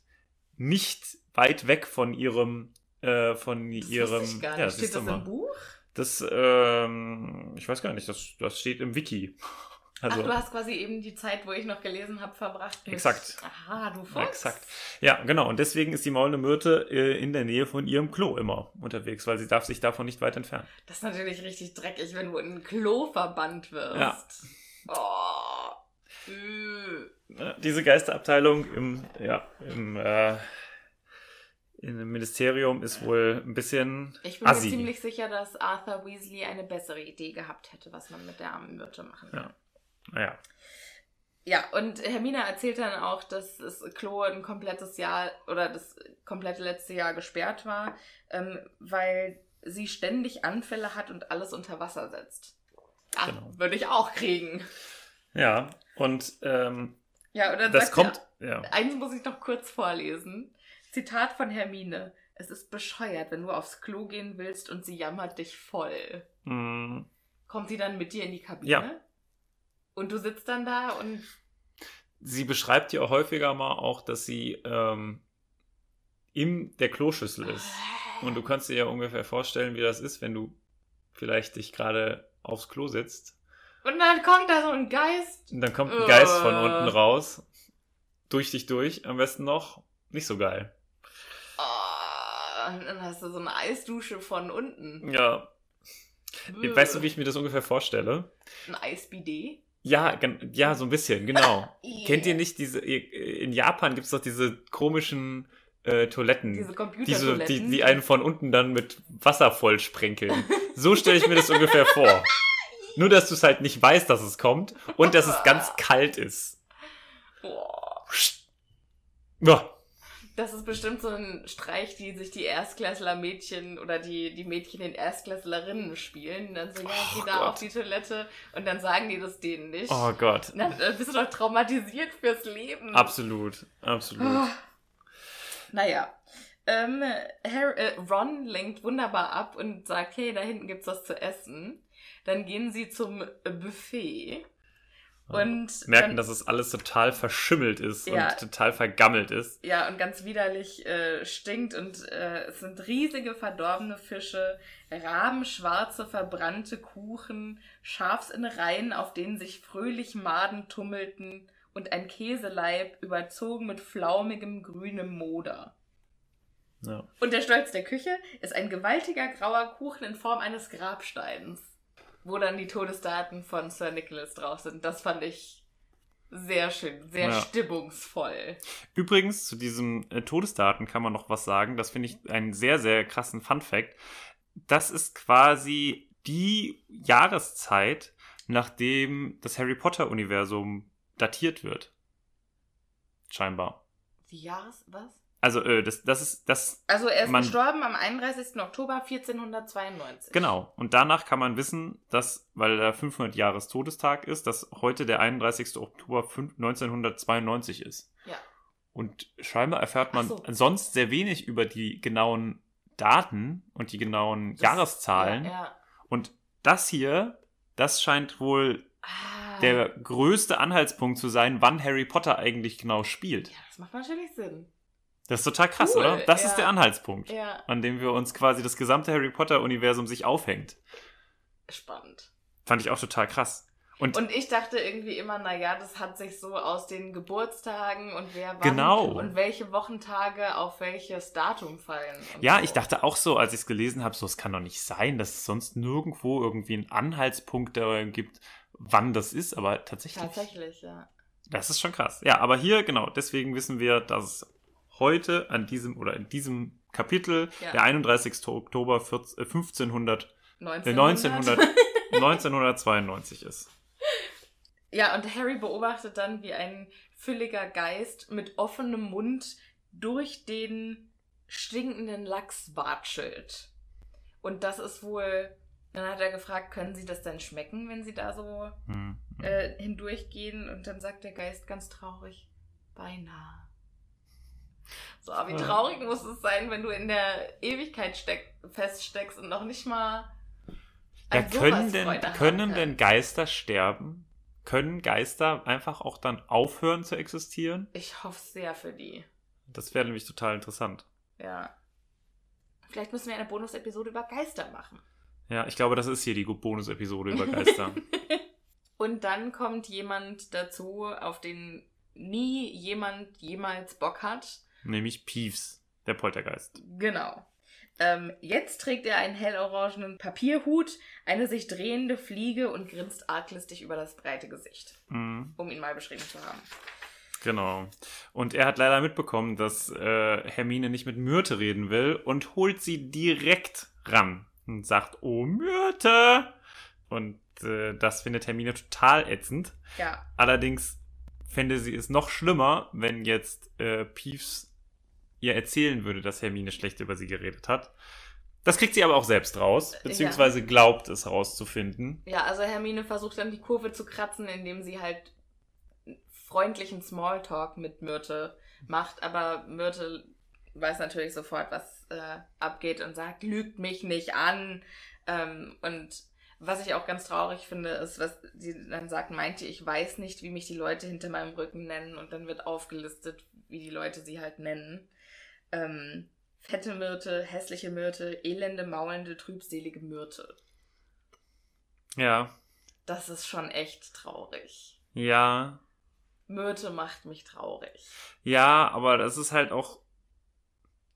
nicht weit weg von ihrem, äh, von Das ihrem, ich gar nicht. ja, Steht siehst du das mal. im Buch? Das, ähm, ich weiß gar nicht, das, das steht im Wiki. Also, Ach, du hast quasi eben die Zeit, wo ich noch gelesen habe, verbracht. Mit... Exakt. Aha, du Fuchs. exakt. Ja, genau. Und deswegen ist die maulende Myrte äh, in der Nähe von ihrem Klo immer unterwegs, weil sie darf sich davon nicht weit entfernen. Das ist natürlich richtig dreckig, wenn du in ein Klo verbannt wirst. Ja. Oh. Äh. Diese Geisterabteilung im, ja, im, äh, dem Ministerium ist wohl ein bisschen Ich bin assi. mir ziemlich sicher, dass Arthur Weasley eine bessere Idee gehabt hätte, was man mit der armen Myrte machen kann. Ja. Naja, Ja, und Hermine erzählt dann auch, dass das Klo ein komplettes Jahr oder das komplette letzte Jahr gesperrt war, ähm, weil sie ständig Anfälle hat und alles unter Wasser setzt. Ah, Genau. würde ich auch kriegen. ja. Und ähm, Ja, und dann das kommt, sie, ja. eins muss ich noch kurz vorlesen. Zitat von Hermine. Es ist bescheuert, wenn du aufs Klo gehen willst und sie jammert dich voll. Mh, Kommt sie dann mit dir in die Kabine? Ja. Und du sitzt dann da und sie beschreibt ja häufiger mal auch, dass sie ähm, in der Kloschüssel ist. Und du kannst dir ja ungefähr vorstellen, wie das ist, wenn du vielleicht dich gerade aufs Klo sitzt. Und dann kommt da so ein Geist. Und dann kommt ein Geist von Äh. unten raus. Durch dich durch, am besten noch. Nicht so geil. Oh, und dann hast du so eine Eisdusche von unten. Ja. Weißt du, wie ich mir das ungefähr vorstelle? Ein Eisbidet? Ja, ja, so ein bisschen, genau. *laughs* Yeah. Kennt ihr nicht diese, in Japan gibt's doch diese komischen äh, Toiletten. Diese Diese, Computertoiletten? die, die einen von unten dann mit Wasser voll sprenkeln. *laughs* So stelle ich mir das ungefähr vor. Nur, dass du es halt nicht weißt, dass es kommt und dass es ganz kalt ist. Boah. Ja, Das ist bestimmt so ein Streich, die sich die Erstklässler-Mädchen oder die, die Mädchen in Erstklässlerinnen spielen. Dann ja, Oh geh da Gott. auf die Toilette und dann sagen die das denen nicht. Oh Gott. Und Dann äh, bist du doch traumatisiert fürs Leben. Absolut, absolut. Ah. Naja. Ähm, Harry, äh, Ron lenkt wunderbar ab und sagt, hey, da hinten gibt's was zu essen. Dann gehen sie zum Buffet. Und Merken, dann, dass es alles total verschimmelt ist Ja. und total vergammelt ist. ja, und ganz widerlich äh, stinkt und äh, es sind riesige verdorbene Fische, rabenschwarze verbrannte Kuchen, Schafsinnereien, auf denen sich fröhlich Maden tummelten und ein Käseleib überzogen mit flaumigem grünem Moder. Ja. Und der Stolz der Küche ist ein gewaltiger grauer Kuchen in Form eines Grabsteins, wo dann die Todesdaten von Sir Nicholas drauf sind. Das fand ich sehr schön, sehr Ja. stimmungsvoll. Übrigens, zu diesem äh, Todesdaten kann man noch was sagen. Das finde ich einen sehr, sehr krassen Fun-Fact. Das ist quasi die Jahreszeit, nachdem das Harry Potter-Universum datiert wird. Scheinbar. Die Jahres... was? Also, äh, das, das ist, das, Also er ist Man- gestorben am 31. Oktober 1492. genau. Und danach kann man wissen, dass, weil der 500 Jahres Todestag ist, dass heute der 31. Oktober fünf- 1992 ist. Ja. Und scheinbar erfährt man so. sonst sehr wenig über die genauen Daten und die genauen Das- Jahreszahlen. Ja, ja. Und das hier, das scheint wohl Ah, der größte Anhaltspunkt zu sein, wann Harry Potter eigentlich genau spielt. ja, das macht natürlich Sinn. Das ist total krass, Cool, oder? Das ja. ist der Anhaltspunkt, Ja, an dem wir uns quasi das gesamte Harry Potter-Universum sich aufhängt. spannend. Fand ich auch total krass. Und, Und ich dachte irgendwie immer, naja, das hat sich so aus den Geburtstagen und wer wann Genau. und welche Wochentage auf welches Datum fallen. Ja, so. ich dachte auch so, als ich es gelesen habe, so, es kann doch nicht sein, dass es sonst nirgendwo irgendwie einen Anhaltspunkt da gibt, wann das ist, aber tatsächlich. Tatsächlich, ja. Das ist schon krass. Ja, aber hier, genau, deswegen wissen wir, dass es heute an diesem oder in diesem Kapitel, Ja. der 31. Oktober 14, äh, 1500, äh, 1900. 1900, 1992 ist. Ja, und Harry beobachtet dann, wie ein fülliger Geist mit offenem Mund durch den stinkenden Lachs watschelt. Und das ist wohl. Dann hat er gefragt, können Sie das denn schmecken, wenn Sie da so Hm. äh, hindurchgehen? Und dann sagt der Geist ganz traurig, beinahe. So, aber wie traurig muss es sein, wenn du in der Ewigkeit steck feststeckst und noch nicht mal. Ja, können denn, können denn. Geister sterben? Können Geister einfach auch dann aufhören zu existieren? Ich hoffe sehr für die. Das wäre nämlich total interessant. Ja. Vielleicht müssen wir eine Bonus-Episode über Geister machen. Ja, ich glaube, das ist hier die Bonus-Episode über Geister. *laughs* Und dann kommt jemand dazu, auf den nie jemand jemals Bock hat. Nämlich Peeves, der Poltergeist. Genau. Ähm, jetzt trägt er einen hellorangenen Papierhut, eine sich drehende Fliege und grinst arglistig über das breite Gesicht, Mhm. um ihn mal beschrieben zu haben. Genau. Und er hat leider mitbekommen, dass äh, Hermine nicht mit Myrte reden will und holt sie direkt ran und sagt, oh Myrte! Und äh, das findet Hermine total ätzend. Ja, Allerdings fände sie es noch schlimmer, wenn jetzt äh, Peeves ihr erzählen würde, dass Hermine schlecht über sie geredet hat. Das kriegt sie aber auch selbst raus, beziehungsweise glaubt es rauszufinden. ja, also Hermine versucht dann die Kurve zu kratzen, indem sie halt freundlichen Smalltalk mit Myrte macht, aber Myrte weiß natürlich sofort, was äh, abgeht und sagt, lügt mich nicht an. Ähm, und was ich auch ganz traurig finde, ist, was sie dann sagt, meinte, ich weiß nicht, wie mich die Leute hinter meinem Rücken nennen und dann wird aufgelistet, wie die Leute sie halt nennen. Ähm, fette Myrte, hässliche Myrte, elende, maulende, trübselige Myrte. Ja, Das ist schon echt traurig. ja, Myrte macht mich traurig. ja, aber das ist halt auch,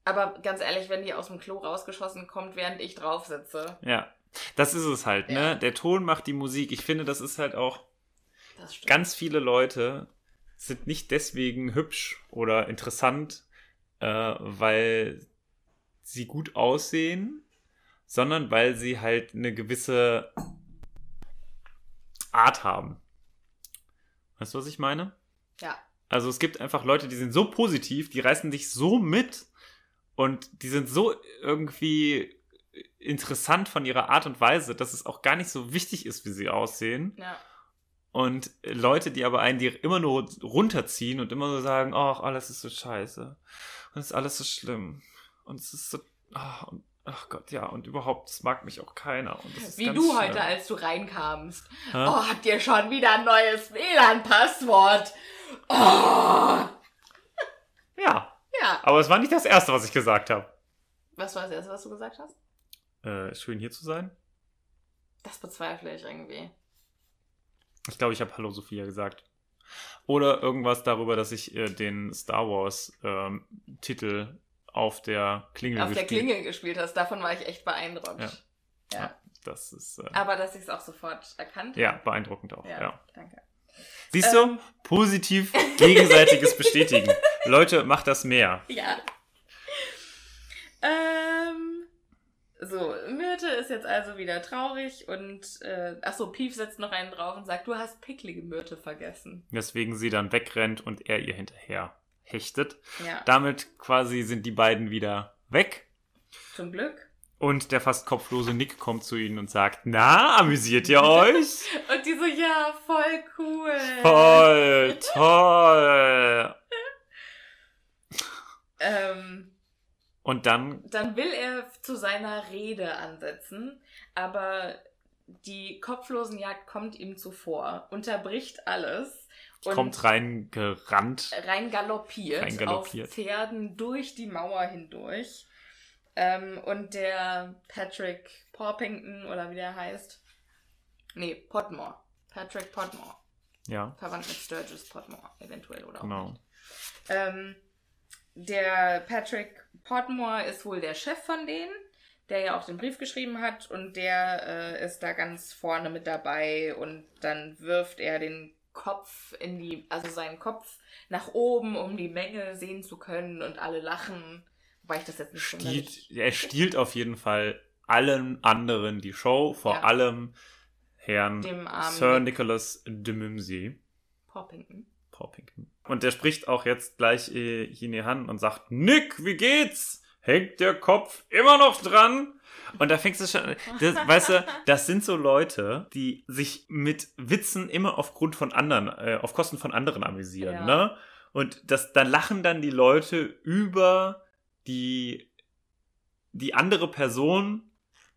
Aber ganz ehrlich, wenn die aus dem Klo rausgeschossen kommt, während ich drauf sitze, ja, das ist es halt, ne? Ja. Der Ton macht die Musik. Ich finde, das ist halt auch, das stimmt. ganz viele Leute sind nicht deswegen hübsch oder interessant, äh, weil sie gut aussehen, sondern weil sie halt eine gewisse Art haben. Weißt du, was ich meine? Ja. Also es gibt einfach Leute, die sind so positiv, die reißen dich so mit und die sind so irgendwie interessant von ihrer Art und Weise, dass es auch gar nicht so wichtig ist, wie sie aussehen. Ja. Und Leute, die aber einen, die immer nur runterziehen und immer so sagen, ach, alles ist so scheiße. Und es ist alles so schlimm. Und es ist so, ach, und, ach Gott, ja, und überhaupt, das mag mich auch keiner. Wie du schlimm. heute, als du reinkamst. Hä? Oh, habt ihr schon wieder ein neues WLAN-Passwort? Oh. Ja, Ja. aber es war nicht das Erste, was ich gesagt habe. Was war das erste, was du gesagt hast? Äh, schön hier zu sein. Das bezweifle ich irgendwie. Ich glaube, ich habe Hallo Sophia gesagt. Oder irgendwas darüber, dass ich äh, den Star Wars ähm, Titel auf der Klingel Auf der gespielt Klingel gespielt hast, davon war ich echt beeindruckt. Ja. Ja. Das ist äh, Aber dass ich es auch sofort erkannt ja beeindruckend auch. Ja, Ja. danke. Siehst Ähm. du? Positiv gegenseitiges Bestätigen. *laughs* Leute, macht das mehr. Ja. Ähm, so, Myrte ist jetzt also wieder traurig und, äh, achso, Pief setzt noch einen drauf und sagt, du hast picklige Myrte vergessen. Weswegen sie dann wegrennt und er ihr hinterher hechtet. Ja, Damit quasi sind die beiden wieder weg. zum Glück. Und der fast kopflose Nick kommt zu ihnen und sagt, na, amüsiert ihr euch? *laughs* Und die so, ja, voll cool. Voll toll. *laughs* Ähm, Und dann, dann will er zu seiner Rede ansetzen, aber die Kopflosenjagd kommt ihm zuvor, unterbricht alles und kommt reingerannt. rein galoppiert, Rein galoppiert. auf Pferden durch die Mauer hindurch. Ähm, und der Patrick Porpington, oder wie der heißt. Nee, Potmore. Patrick Potmore. Ja, Verwandt mit Sturgis Potmore, eventuell, oder auch genau. nicht. Ähm, der Patrick Potmore ist wohl der Chef von denen, der ja auch den Brief geschrieben hat und der äh, ist da ganz vorne mit dabei und dann wirft er den Kopf in die, also seinen Kopf nach oben, um die Menge sehen zu können und alle lachen. Wobei ich das jetzt nicht Stiehlt, er stiehlt auf jeden Fall allen anderen die Show, vor Ja. allem Herrn Dem armen Sir. Nicholas de Mimsey. Porpington. Porpington. Und der spricht auch jetzt gleich äh, ihn an und sagt, Nick, wie geht's? Hängt der Kopf immer noch dran? Und da fängst du schon, das, weißt du, das sind so Leute, die sich mit Witzen immer aufgrund von anderen, äh, auf Kosten von anderen amüsieren, Ja. ne? Und das, dann lachen dann die Leute über die, die andere Person,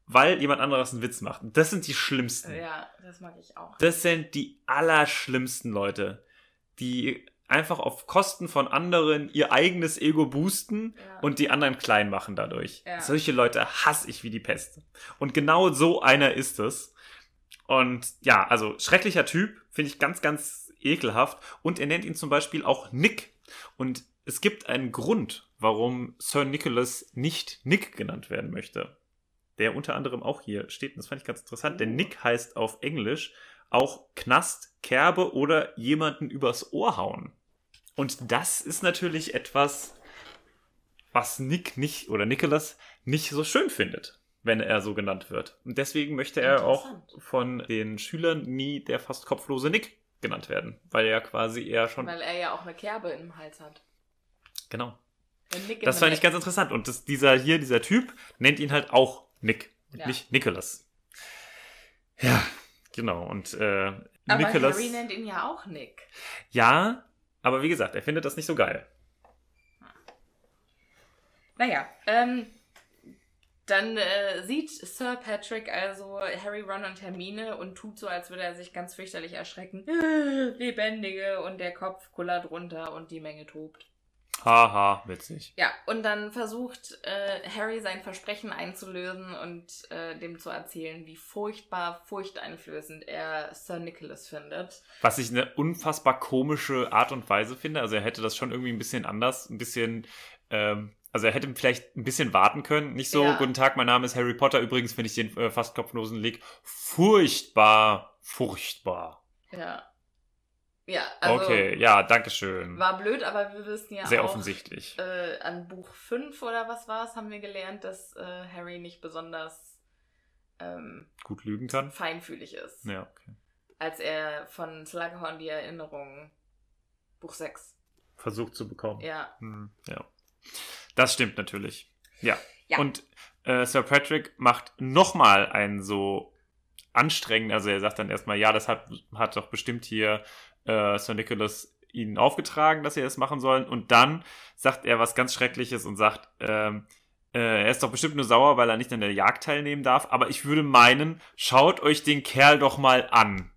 weil jemand anderes einen Witz macht. Und Das sind die schlimmsten. Ja, das mag ich auch. Das sind die allerschlimmsten Leute, die einfach auf Kosten von anderen ihr eigenes Ego boosten Ja. und die anderen klein machen dadurch. Ja. Solche Leute hasse ich wie die Pest. Und genau so einer ist es. Und ja, also schrecklicher Typ, finde ich ganz, ganz ekelhaft. Und er nennt ihn zum Beispiel auch Nick. Und es gibt einen Grund, warum Sir Nicholas nicht Nick genannt werden möchte. Der unter anderem auch hier steht, und das fand ich ganz interessant, denn Nick heißt auf Englisch auch Knast, Kerbe oder jemanden übers Ohr hauen. Und das ist natürlich etwas, was Nick nicht oder Nicholas nicht so schön findet, wenn er so genannt wird. Und deswegen möchte er auch von den Schülern nie der fast kopflose Nick genannt werden, weil er quasi eher schon Weil er ja auch eine Kerbe im Hals hat. genau. Das fand ich ganz interessant und das, dieser hier dieser Typ nennt ihn halt auch Nick und Ja. nicht Nicholas. Ja, genau und äh, Aber Nicholas Harry nennt ihn ja auch Nick. ja, aber wie gesagt, er findet das nicht so geil. Naja, ähm, dann äh, sieht Sir Patrick also Harry, Ron und Hermine und tut so, als würde er sich ganz fürchterlich erschrecken. *gasps* Lebendige und der Kopf kullert runter und die Menge tobt. Haha, witzig. Ja, und dann versucht äh, Harry sein Versprechen einzulösen und äh, dem zu erzählen, wie furchtbar, furchteinflößend er Sir Nicholas findet. Was ich eine unfassbar komische Art und Weise finde. Also er hätte das schon irgendwie ein bisschen anders, ein bisschen, ähm, also er hätte vielleicht ein bisschen warten können. Nicht so, Ja. guten Tag, mein Name ist Harry Potter. Übrigens finde ich den äh, fast kopflosen Leg furchtbar, furchtbar. Ja. Ja, also okay, ja, danke schön. war blöd, aber wir wissen ja Sehr auch, offensichtlich. äh, an Buch 5 oder was war es, haben wir gelernt, dass äh, Harry nicht besonders ähm, Gut lügen kann. feinfühlig ist. Ja, okay. Als er von Slughorn die Erinnerung, Buch 6, Versucht zu bekommen. ja. Hm, ja. Das stimmt natürlich. Ja. Ja. Und äh, Sir Patrick macht nochmal einen so anstrengenden, also er sagt dann erstmal, ja, das hat, hat doch bestimmt hier äh, Sir Nicholas ihnen aufgetragen, dass sie das machen sollen. Und dann sagt er was ganz Schreckliches und sagt, ähm, äh, er ist doch bestimmt nur sauer, weil er nicht an der Jagd teilnehmen darf. Aber ich würde meinen, schaut euch den Kerl doch mal an.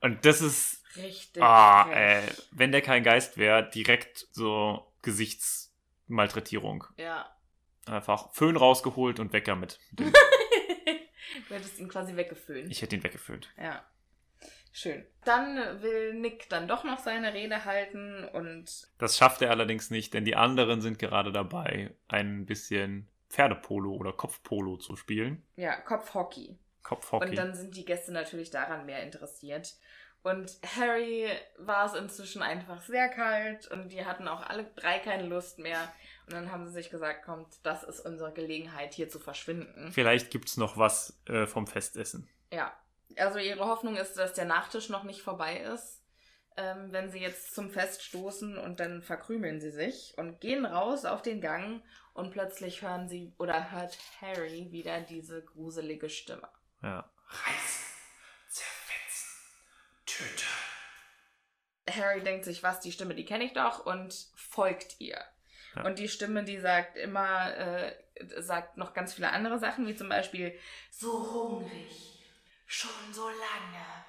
Und das ist Richtig. Ah, ey, wenn der kein Geist wäre, direkt so Gesichtsmalträtierung. Ja. Einfach Föhn rausgeholt und weg damit. *laughs* du hättest ihn quasi weggeföhnt. Ich hätte ihn weggeföhnt. Ja. Schön. Dann will Nick dann doch noch seine Rede halten und Das schafft er allerdings nicht, denn die anderen sind gerade dabei, ein bisschen Pferdepolo oder Kopfpolo zu spielen. ja, Kopfhockey. Kopfhockey. Und dann sind die Gäste natürlich daran mehr interessiert. Und Harry war es inzwischen einfach sehr kalt und die hatten auch alle drei keine Lust mehr. Und dann haben sie sich gesagt, kommt, das ist unsere Gelegenheit, hier zu verschwinden. Vielleicht gibt's noch was äh, vom Festessen. Ja. Also ihre Hoffnung ist, dass der Nachtisch noch nicht vorbei ist. Ähm, wenn sie jetzt zum Fest stoßen und dann verkrümeln sie sich und gehen raus auf den Gang und plötzlich hören sie oder hört Harry wieder diese gruselige Stimme. Ja. Reißen, zerfetzen, töten. Harry denkt sich, was, die Stimme, die kenne ich doch und folgt ihr. Ja. Und die Stimme, die sagt immer, äh, sagt noch ganz viele andere Sachen, wie zum Beispiel, so hungrig, schon so lange.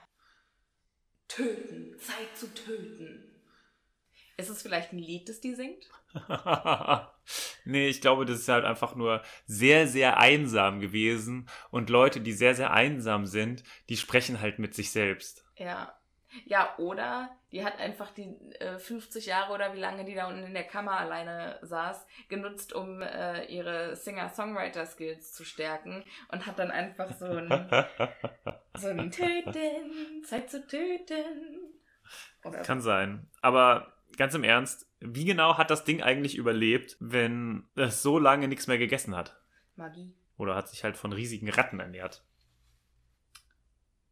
Töten, Zeit zu töten. Ist es vielleicht ein Lied, das die singt? *laughs* nee, ich glaube, das ist halt einfach nur sehr, sehr einsam gewesen. Und Leute, die sehr, sehr einsam sind, die sprechen halt mit sich selbst. Ja. Ja, oder die hat einfach die äh, 50 Jahre oder wie lange die da unten in der Kammer alleine saß, genutzt, um äh, ihre Singer-Songwriter-Skills zu stärken und hat dann einfach so ein, *laughs* so ein Töten, Zeit zu töten. Oder Kann sein. Aber ganz im Ernst, wie genau hat das Ding eigentlich überlebt, wenn es so lange nichts mehr gegessen hat? Magie. Oder hat sich halt von riesigen Ratten ernährt?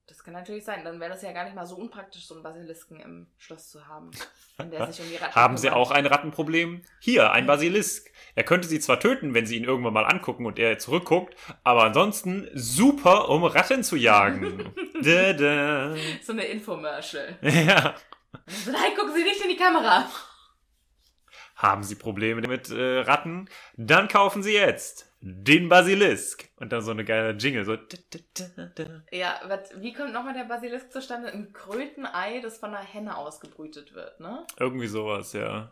Das kann natürlich sein. Dann wäre das ja gar nicht mal so unpraktisch, so einen Basilisken im Schloss zu haben. In der sich um die Ratten Haben sie auch ein Rattenproblem? Hier, ein Basilisk. Er könnte sie zwar töten, wenn sie ihn irgendwann mal angucken und er zurückguckt, aber ansonsten super, um Ratten zu jagen. *laughs* da, da. So eine Infomercial. *laughs* Ja. Nein, gucken Sie nicht in die Kamera. Haben Sie Probleme mit äh, Ratten? Dann kaufen Sie jetzt den Basilisk. Und dann so eine geile Jingle, so. Ja, wat, wie kommt nochmal der Basilisk zustande? Ein Krötenei, das von einer Henne ausgebrütet wird, ne? Irgendwie sowas, ja.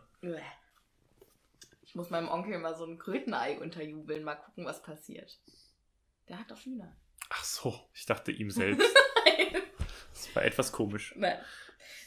Ich muss meinem Onkel mal so ein Krötenei unterjubeln, mal gucken, was passiert. Der hat doch Hühner. Ach so, ich dachte ihm *laughs* selbst. das war etwas komisch. Nein.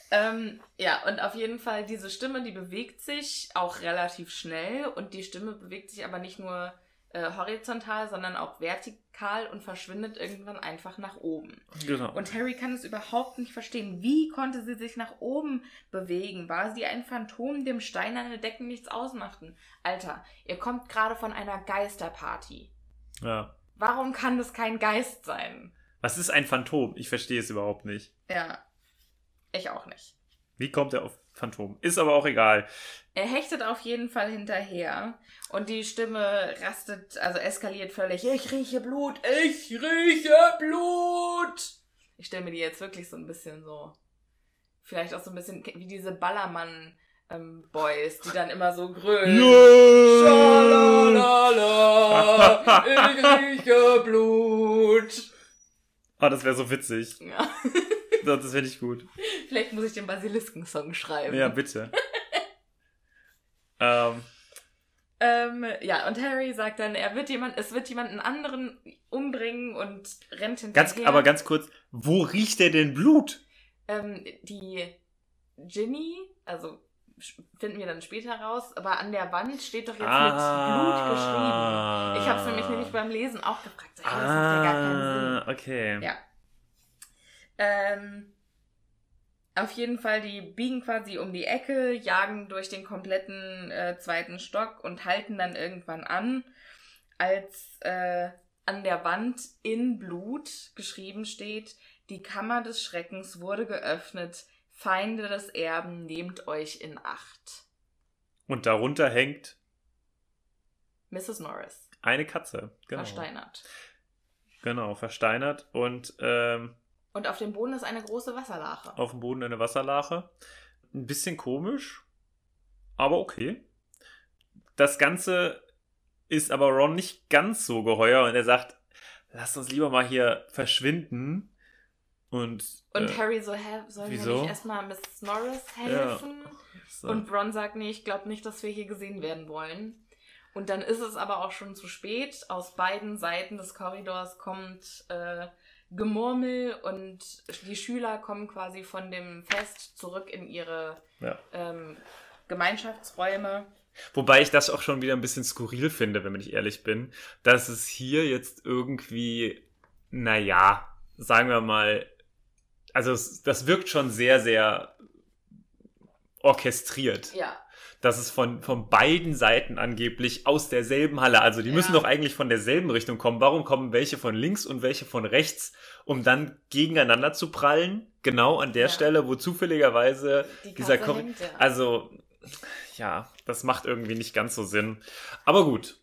Ähm, ja, und auf jeden Fall diese Stimme, die bewegt sich auch relativ schnell und die Stimme bewegt sich aber nicht nur äh, horizontal, sondern auch vertikal und verschwindet irgendwann einfach nach oben. Genau. Und Harry kann es überhaupt nicht verstehen. Wie konnte sie sich nach oben bewegen? War sie ein Phantom, dem steinerne Decken nichts ausmachten? Alter, ihr kommt gerade von einer Geisterparty. ja. Warum kann das kein Geist sein? Was ist ein Phantom? Ich verstehe es überhaupt nicht. Ja, ich auch nicht. Wie kommt er auf Phantom? Ist aber auch egal. Er hechtet auf jeden Fall hinterher und die Stimme rastet, also eskaliert völlig. Ich rieche Blut, ich rieche Blut. Ich stelle mir die jetzt wirklich so ein bisschen so, vielleicht auch so ein bisschen wie diese Ballermann ähm, Boys, die dann immer so grölen. Schalalala, *laughs* ich rieche Blut. Ah, das wäre so witzig. Ja. *laughs* *laughs* Das, finde ich gut. Vielleicht muss ich den Basilisken-Song schreiben. Ja, bitte. *laughs* ähm, Ähm, ja, und Harry sagt dann, er wird jemand, es wird jemanden anderen umbringen und rennt hinterher. ganz, aber ganz kurz, wo riecht der denn Blut? Ähm, die Ginny, also finden wir dann später raus, aber an der Wand steht doch jetzt mit Blut geschrieben. Ich habe es nämlich nämlich beim Lesen auch gefragt. Hey, das macht ja gar keinen Sinn. Ah, okay. Ja. Ähm, auf jeden Fall, die biegen quasi um die Ecke, jagen durch den kompletten äh, zweiten Stock und halten dann irgendwann an, als äh, an der Wand in Blut geschrieben steht, die Kammer des Schreckens wurde geöffnet, Feinde des Erben, nehmt euch in Acht. Und darunter hängt Mrs. Norris, eine Katze. Genau. versteinert. Genau, versteinert und ähm, Und auf dem Boden ist eine große Wasserlache. auf dem Boden eine Wasserlache. Ein bisschen komisch, aber okay. Das Ganze ist aber Ron nicht ganz so geheuer und er sagt, lass uns lieber mal hier verschwinden. Und, Und äh, Harry so, hä, sollen wir wieso? nicht erstmal Mrs. Norris helfen? so. Und Ron sagt, nee, ich glaube nicht, dass wir hier gesehen werden wollen. Und dann ist es aber auch schon zu spät. Aus beiden Seiten des Korridors kommt äh, Gemurmel und die Schüler kommen quasi von dem Fest zurück in ihre ja. ähm, Gemeinschaftsräume. Wobei ich das auch schon wieder ein bisschen skurril finde, wenn ich ehrlich bin, dass es hier jetzt irgendwie, naja, sagen wir mal, also es, das wirkt schon sehr, sehr orchestriert. Ja, dass es von, von beiden Seiten angeblich aus derselben Halle, also die müssen Ja. doch eigentlich von derselben Richtung kommen. Warum kommen welche von links und welche von rechts, um dann gegeneinander zu prallen? Genau an der Ja. Stelle, wo zufälligerweise die dieser hängt ja. Also, ja, das macht irgendwie nicht ganz so Sinn. Aber gut.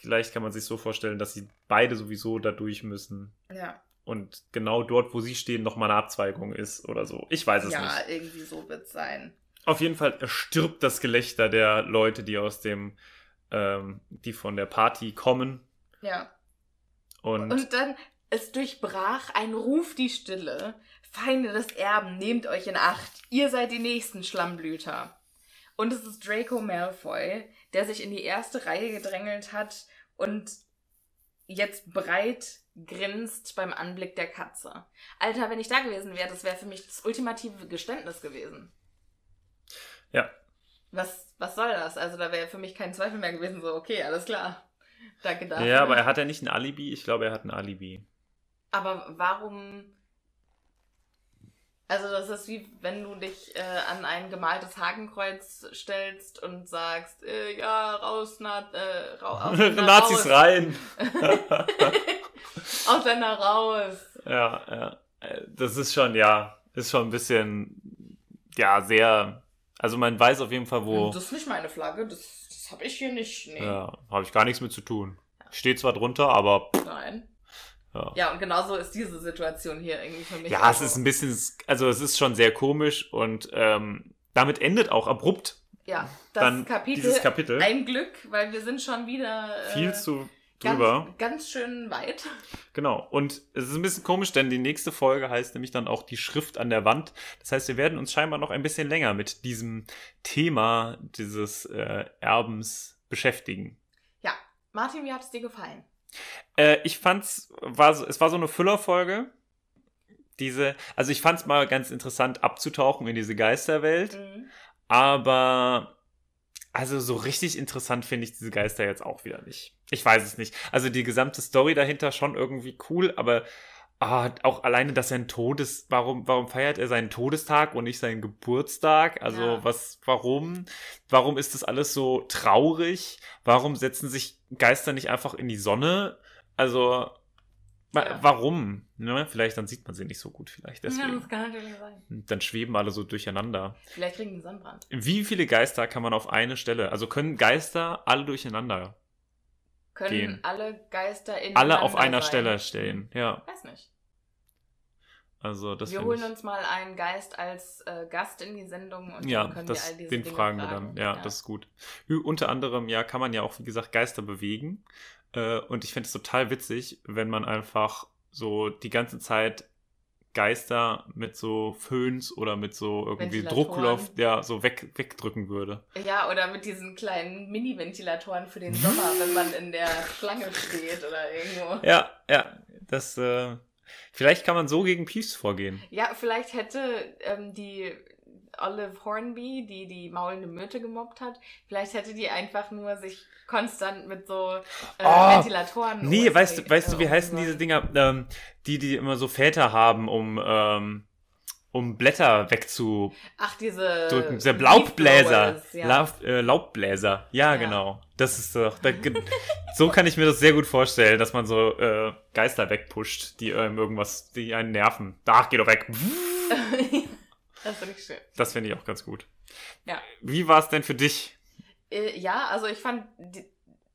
Vielleicht kann man sich so vorstellen, dass sie beide sowieso da durch müssen. ja, Und genau dort, wo sie stehen, nochmal eine Abzweigung ist oder so. Ich weiß es ja nicht. irgendwie so wird's sein. Auf jeden Fall stirbt das Gelächter der Leute, die aus dem, ähm, die von der Party kommen. Ja. Und, Und dann, es durchbrach ein Ruf die Stille. Feinde des Erben, nehmt euch in Acht. Ihr seid die nächsten Schlammblüter. Und es ist Draco Malfoy, der sich in die erste Reihe gedrängelt hat und jetzt breit grinst beim Anblick der Katze. Alter, wenn ich da gewesen wäre, das wäre für mich das ultimative Geständnis gewesen. Ja, Was, was soll das? Also da wäre für mich kein Zweifel mehr gewesen, so, okay, alles klar. Danke dafür. ja, aber er hat ja nicht ein Alibi. Ich glaube, er hat ein Alibi. Aber warum? Also das ist wie wenn du dich äh, an ein gemaltes Hakenkreuz stellst und sagst, äh, ja, raus, na, äh, ra aus *laughs* Nazis raus, rein! *laughs* Aus deiner raus. ja, ja. Äh, Das ist schon, ja, ist schon ein bisschen, ja, sehr. Also man weiß auf jeden Fall, wo. Das ist nicht meine Flagge, das, das habe ich hier nicht. Nee. Ja, habe ich gar nichts mit zu tun. Steht zwar drunter, aber Nein. ja. Ja, und genauso ist diese Situation hier irgendwie für mich. Ja, es also- ist ein bisschen, also es ist schon sehr komisch und ähm, damit endet auch abrupt Ja, das dann Kapitel, dieses Kapitel. Ein Glück, weil wir sind schon wieder äh, viel zu drüber. ganz schön weit. Genau. Und es ist ein bisschen komisch, denn die nächste Folge heißt nämlich dann auch die Schrift an der Wand. Das heißt, wir werden uns scheinbar noch ein bisschen länger mit diesem Thema dieses äh, Erbens beschäftigen. Ja, Martin, wie hat es dir gefallen? Äh, ich fand's, war so, es war so eine Füllerfolge. Diese, also ich fand's mal ganz interessant abzutauchen in diese Geisterwelt, Mhm. aber also so richtig interessant finde ich diese Geister jetzt auch wieder nicht. Ich weiß es nicht. Also die gesamte Story dahinter schon irgendwie cool, aber ah, auch alleine, dass er ein Todes, warum, warum feiert er seinen Todestag und nicht seinen Geburtstag? Also Ja. was, warum? Warum ist das alles so traurig? Warum setzen sich Geister nicht einfach in die Sonne? Also Ja. warum? Ne? Vielleicht dann sieht man sie nicht so gut, vielleicht Ja, deswegen. das kann natürlich sein. Dann schweben alle so durcheinander. Vielleicht kriegen die Sonnenbrand. Wie viele Geister kann man auf eine Stelle? Also können Geister alle durcheinander? Können Gehen. alle Geister in Alle auf einer Stelle stehen. Ja, Weiß nicht. also das wir holen ich. uns mal einen Geist als äh, Gast in die Sendung und Ja, dann können das, wir all diese den Dinge fragen wir dann. Ja, das ist gut. Unter anderem, ja, kann man ja auch, wie gesagt, Geister bewegen. Äh, und ich finde es total witzig, wenn man einfach so die ganze Zeit Geister mit so Föhns oder mit so irgendwie. Druckluft, ja, so weg, wegdrücken würde. Ja, oder mit diesen kleinen Mini-Ventilatoren für den Sommer, wenn man in der Schlange steht oder irgendwo. Ja, ja, das, äh, vielleicht kann man so gegen Peeves vorgehen. Ja, vielleicht hätte ähm, die Olive Hornby, die die maulende Myrte gemobbt hat, vielleicht hätte die einfach nur sich konstant mit so äh, Oh, Ventilatoren. Nee, weißt du, weißt du, wie äh, heißen diese. Dinger, ähm, die, die immer so Väter haben, um, ähm, um Blätter wegzudrücken. Ach, diese. Dieser Laubbläser. Leaf Blowers, Ja. Laub, äh, Laubbläser. Ja, Ja. genau. Das ist doch, da, so kann ich mir das sehr gut vorstellen, dass man so äh, Geister wegpusht, die ähm, irgendwas, die einen nerven. Ach, geh doch weg. *laughs* das finde ich schön. Das finde ich auch ganz gut. Ja. Wie war es denn für dich? Äh, ja, also ich fand die,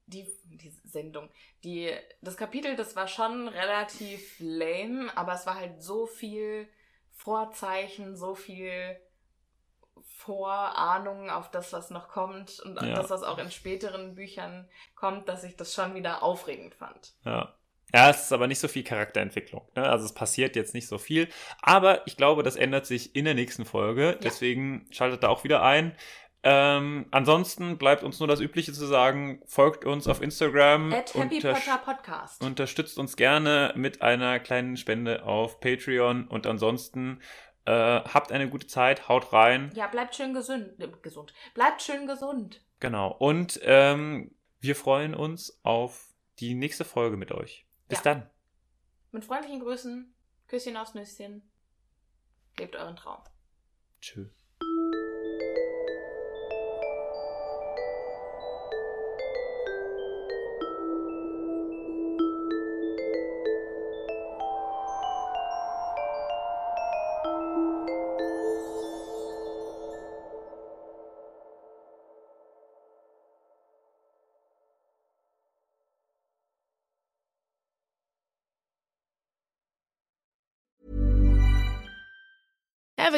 die, die Sendung, die, das Kapitel, das war schon relativ lame, aber es war halt so viel Vorzeichen, so viel Vorahnung auf das, was noch kommt und Ja. das, was auch in späteren Büchern kommt, dass ich das schon wieder aufregend fand. Ja. Ja, es ist aber nicht so viel Charakterentwicklung. Ne? Also es passiert jetzt nicht so viel. Aber ich glaube, das ändert sich in der nächsten Folge. Deswegen schaltet da auch wieder ein. Ähm, ansonsten bleibt uns nur das Übliche zu sagen. Folgt uns auf Instagram. At Happy Potter Podcast. Unterstützt uns gerne mit einer kleinen Spende auf Patreon. Und ansonsten äh, habt eine gute Zeit. Haut rein. ja, bleibt schön gesund. äh, gesund. Bleibt schön gesund. Genau. Und ähm, wir freuen uns auf die nächste Folge mit euch. Bis Ja. dann. Mit freundlichen Grüßen. Küsschen aufs Nüsschen. Lebt euren Traum. Tschüss.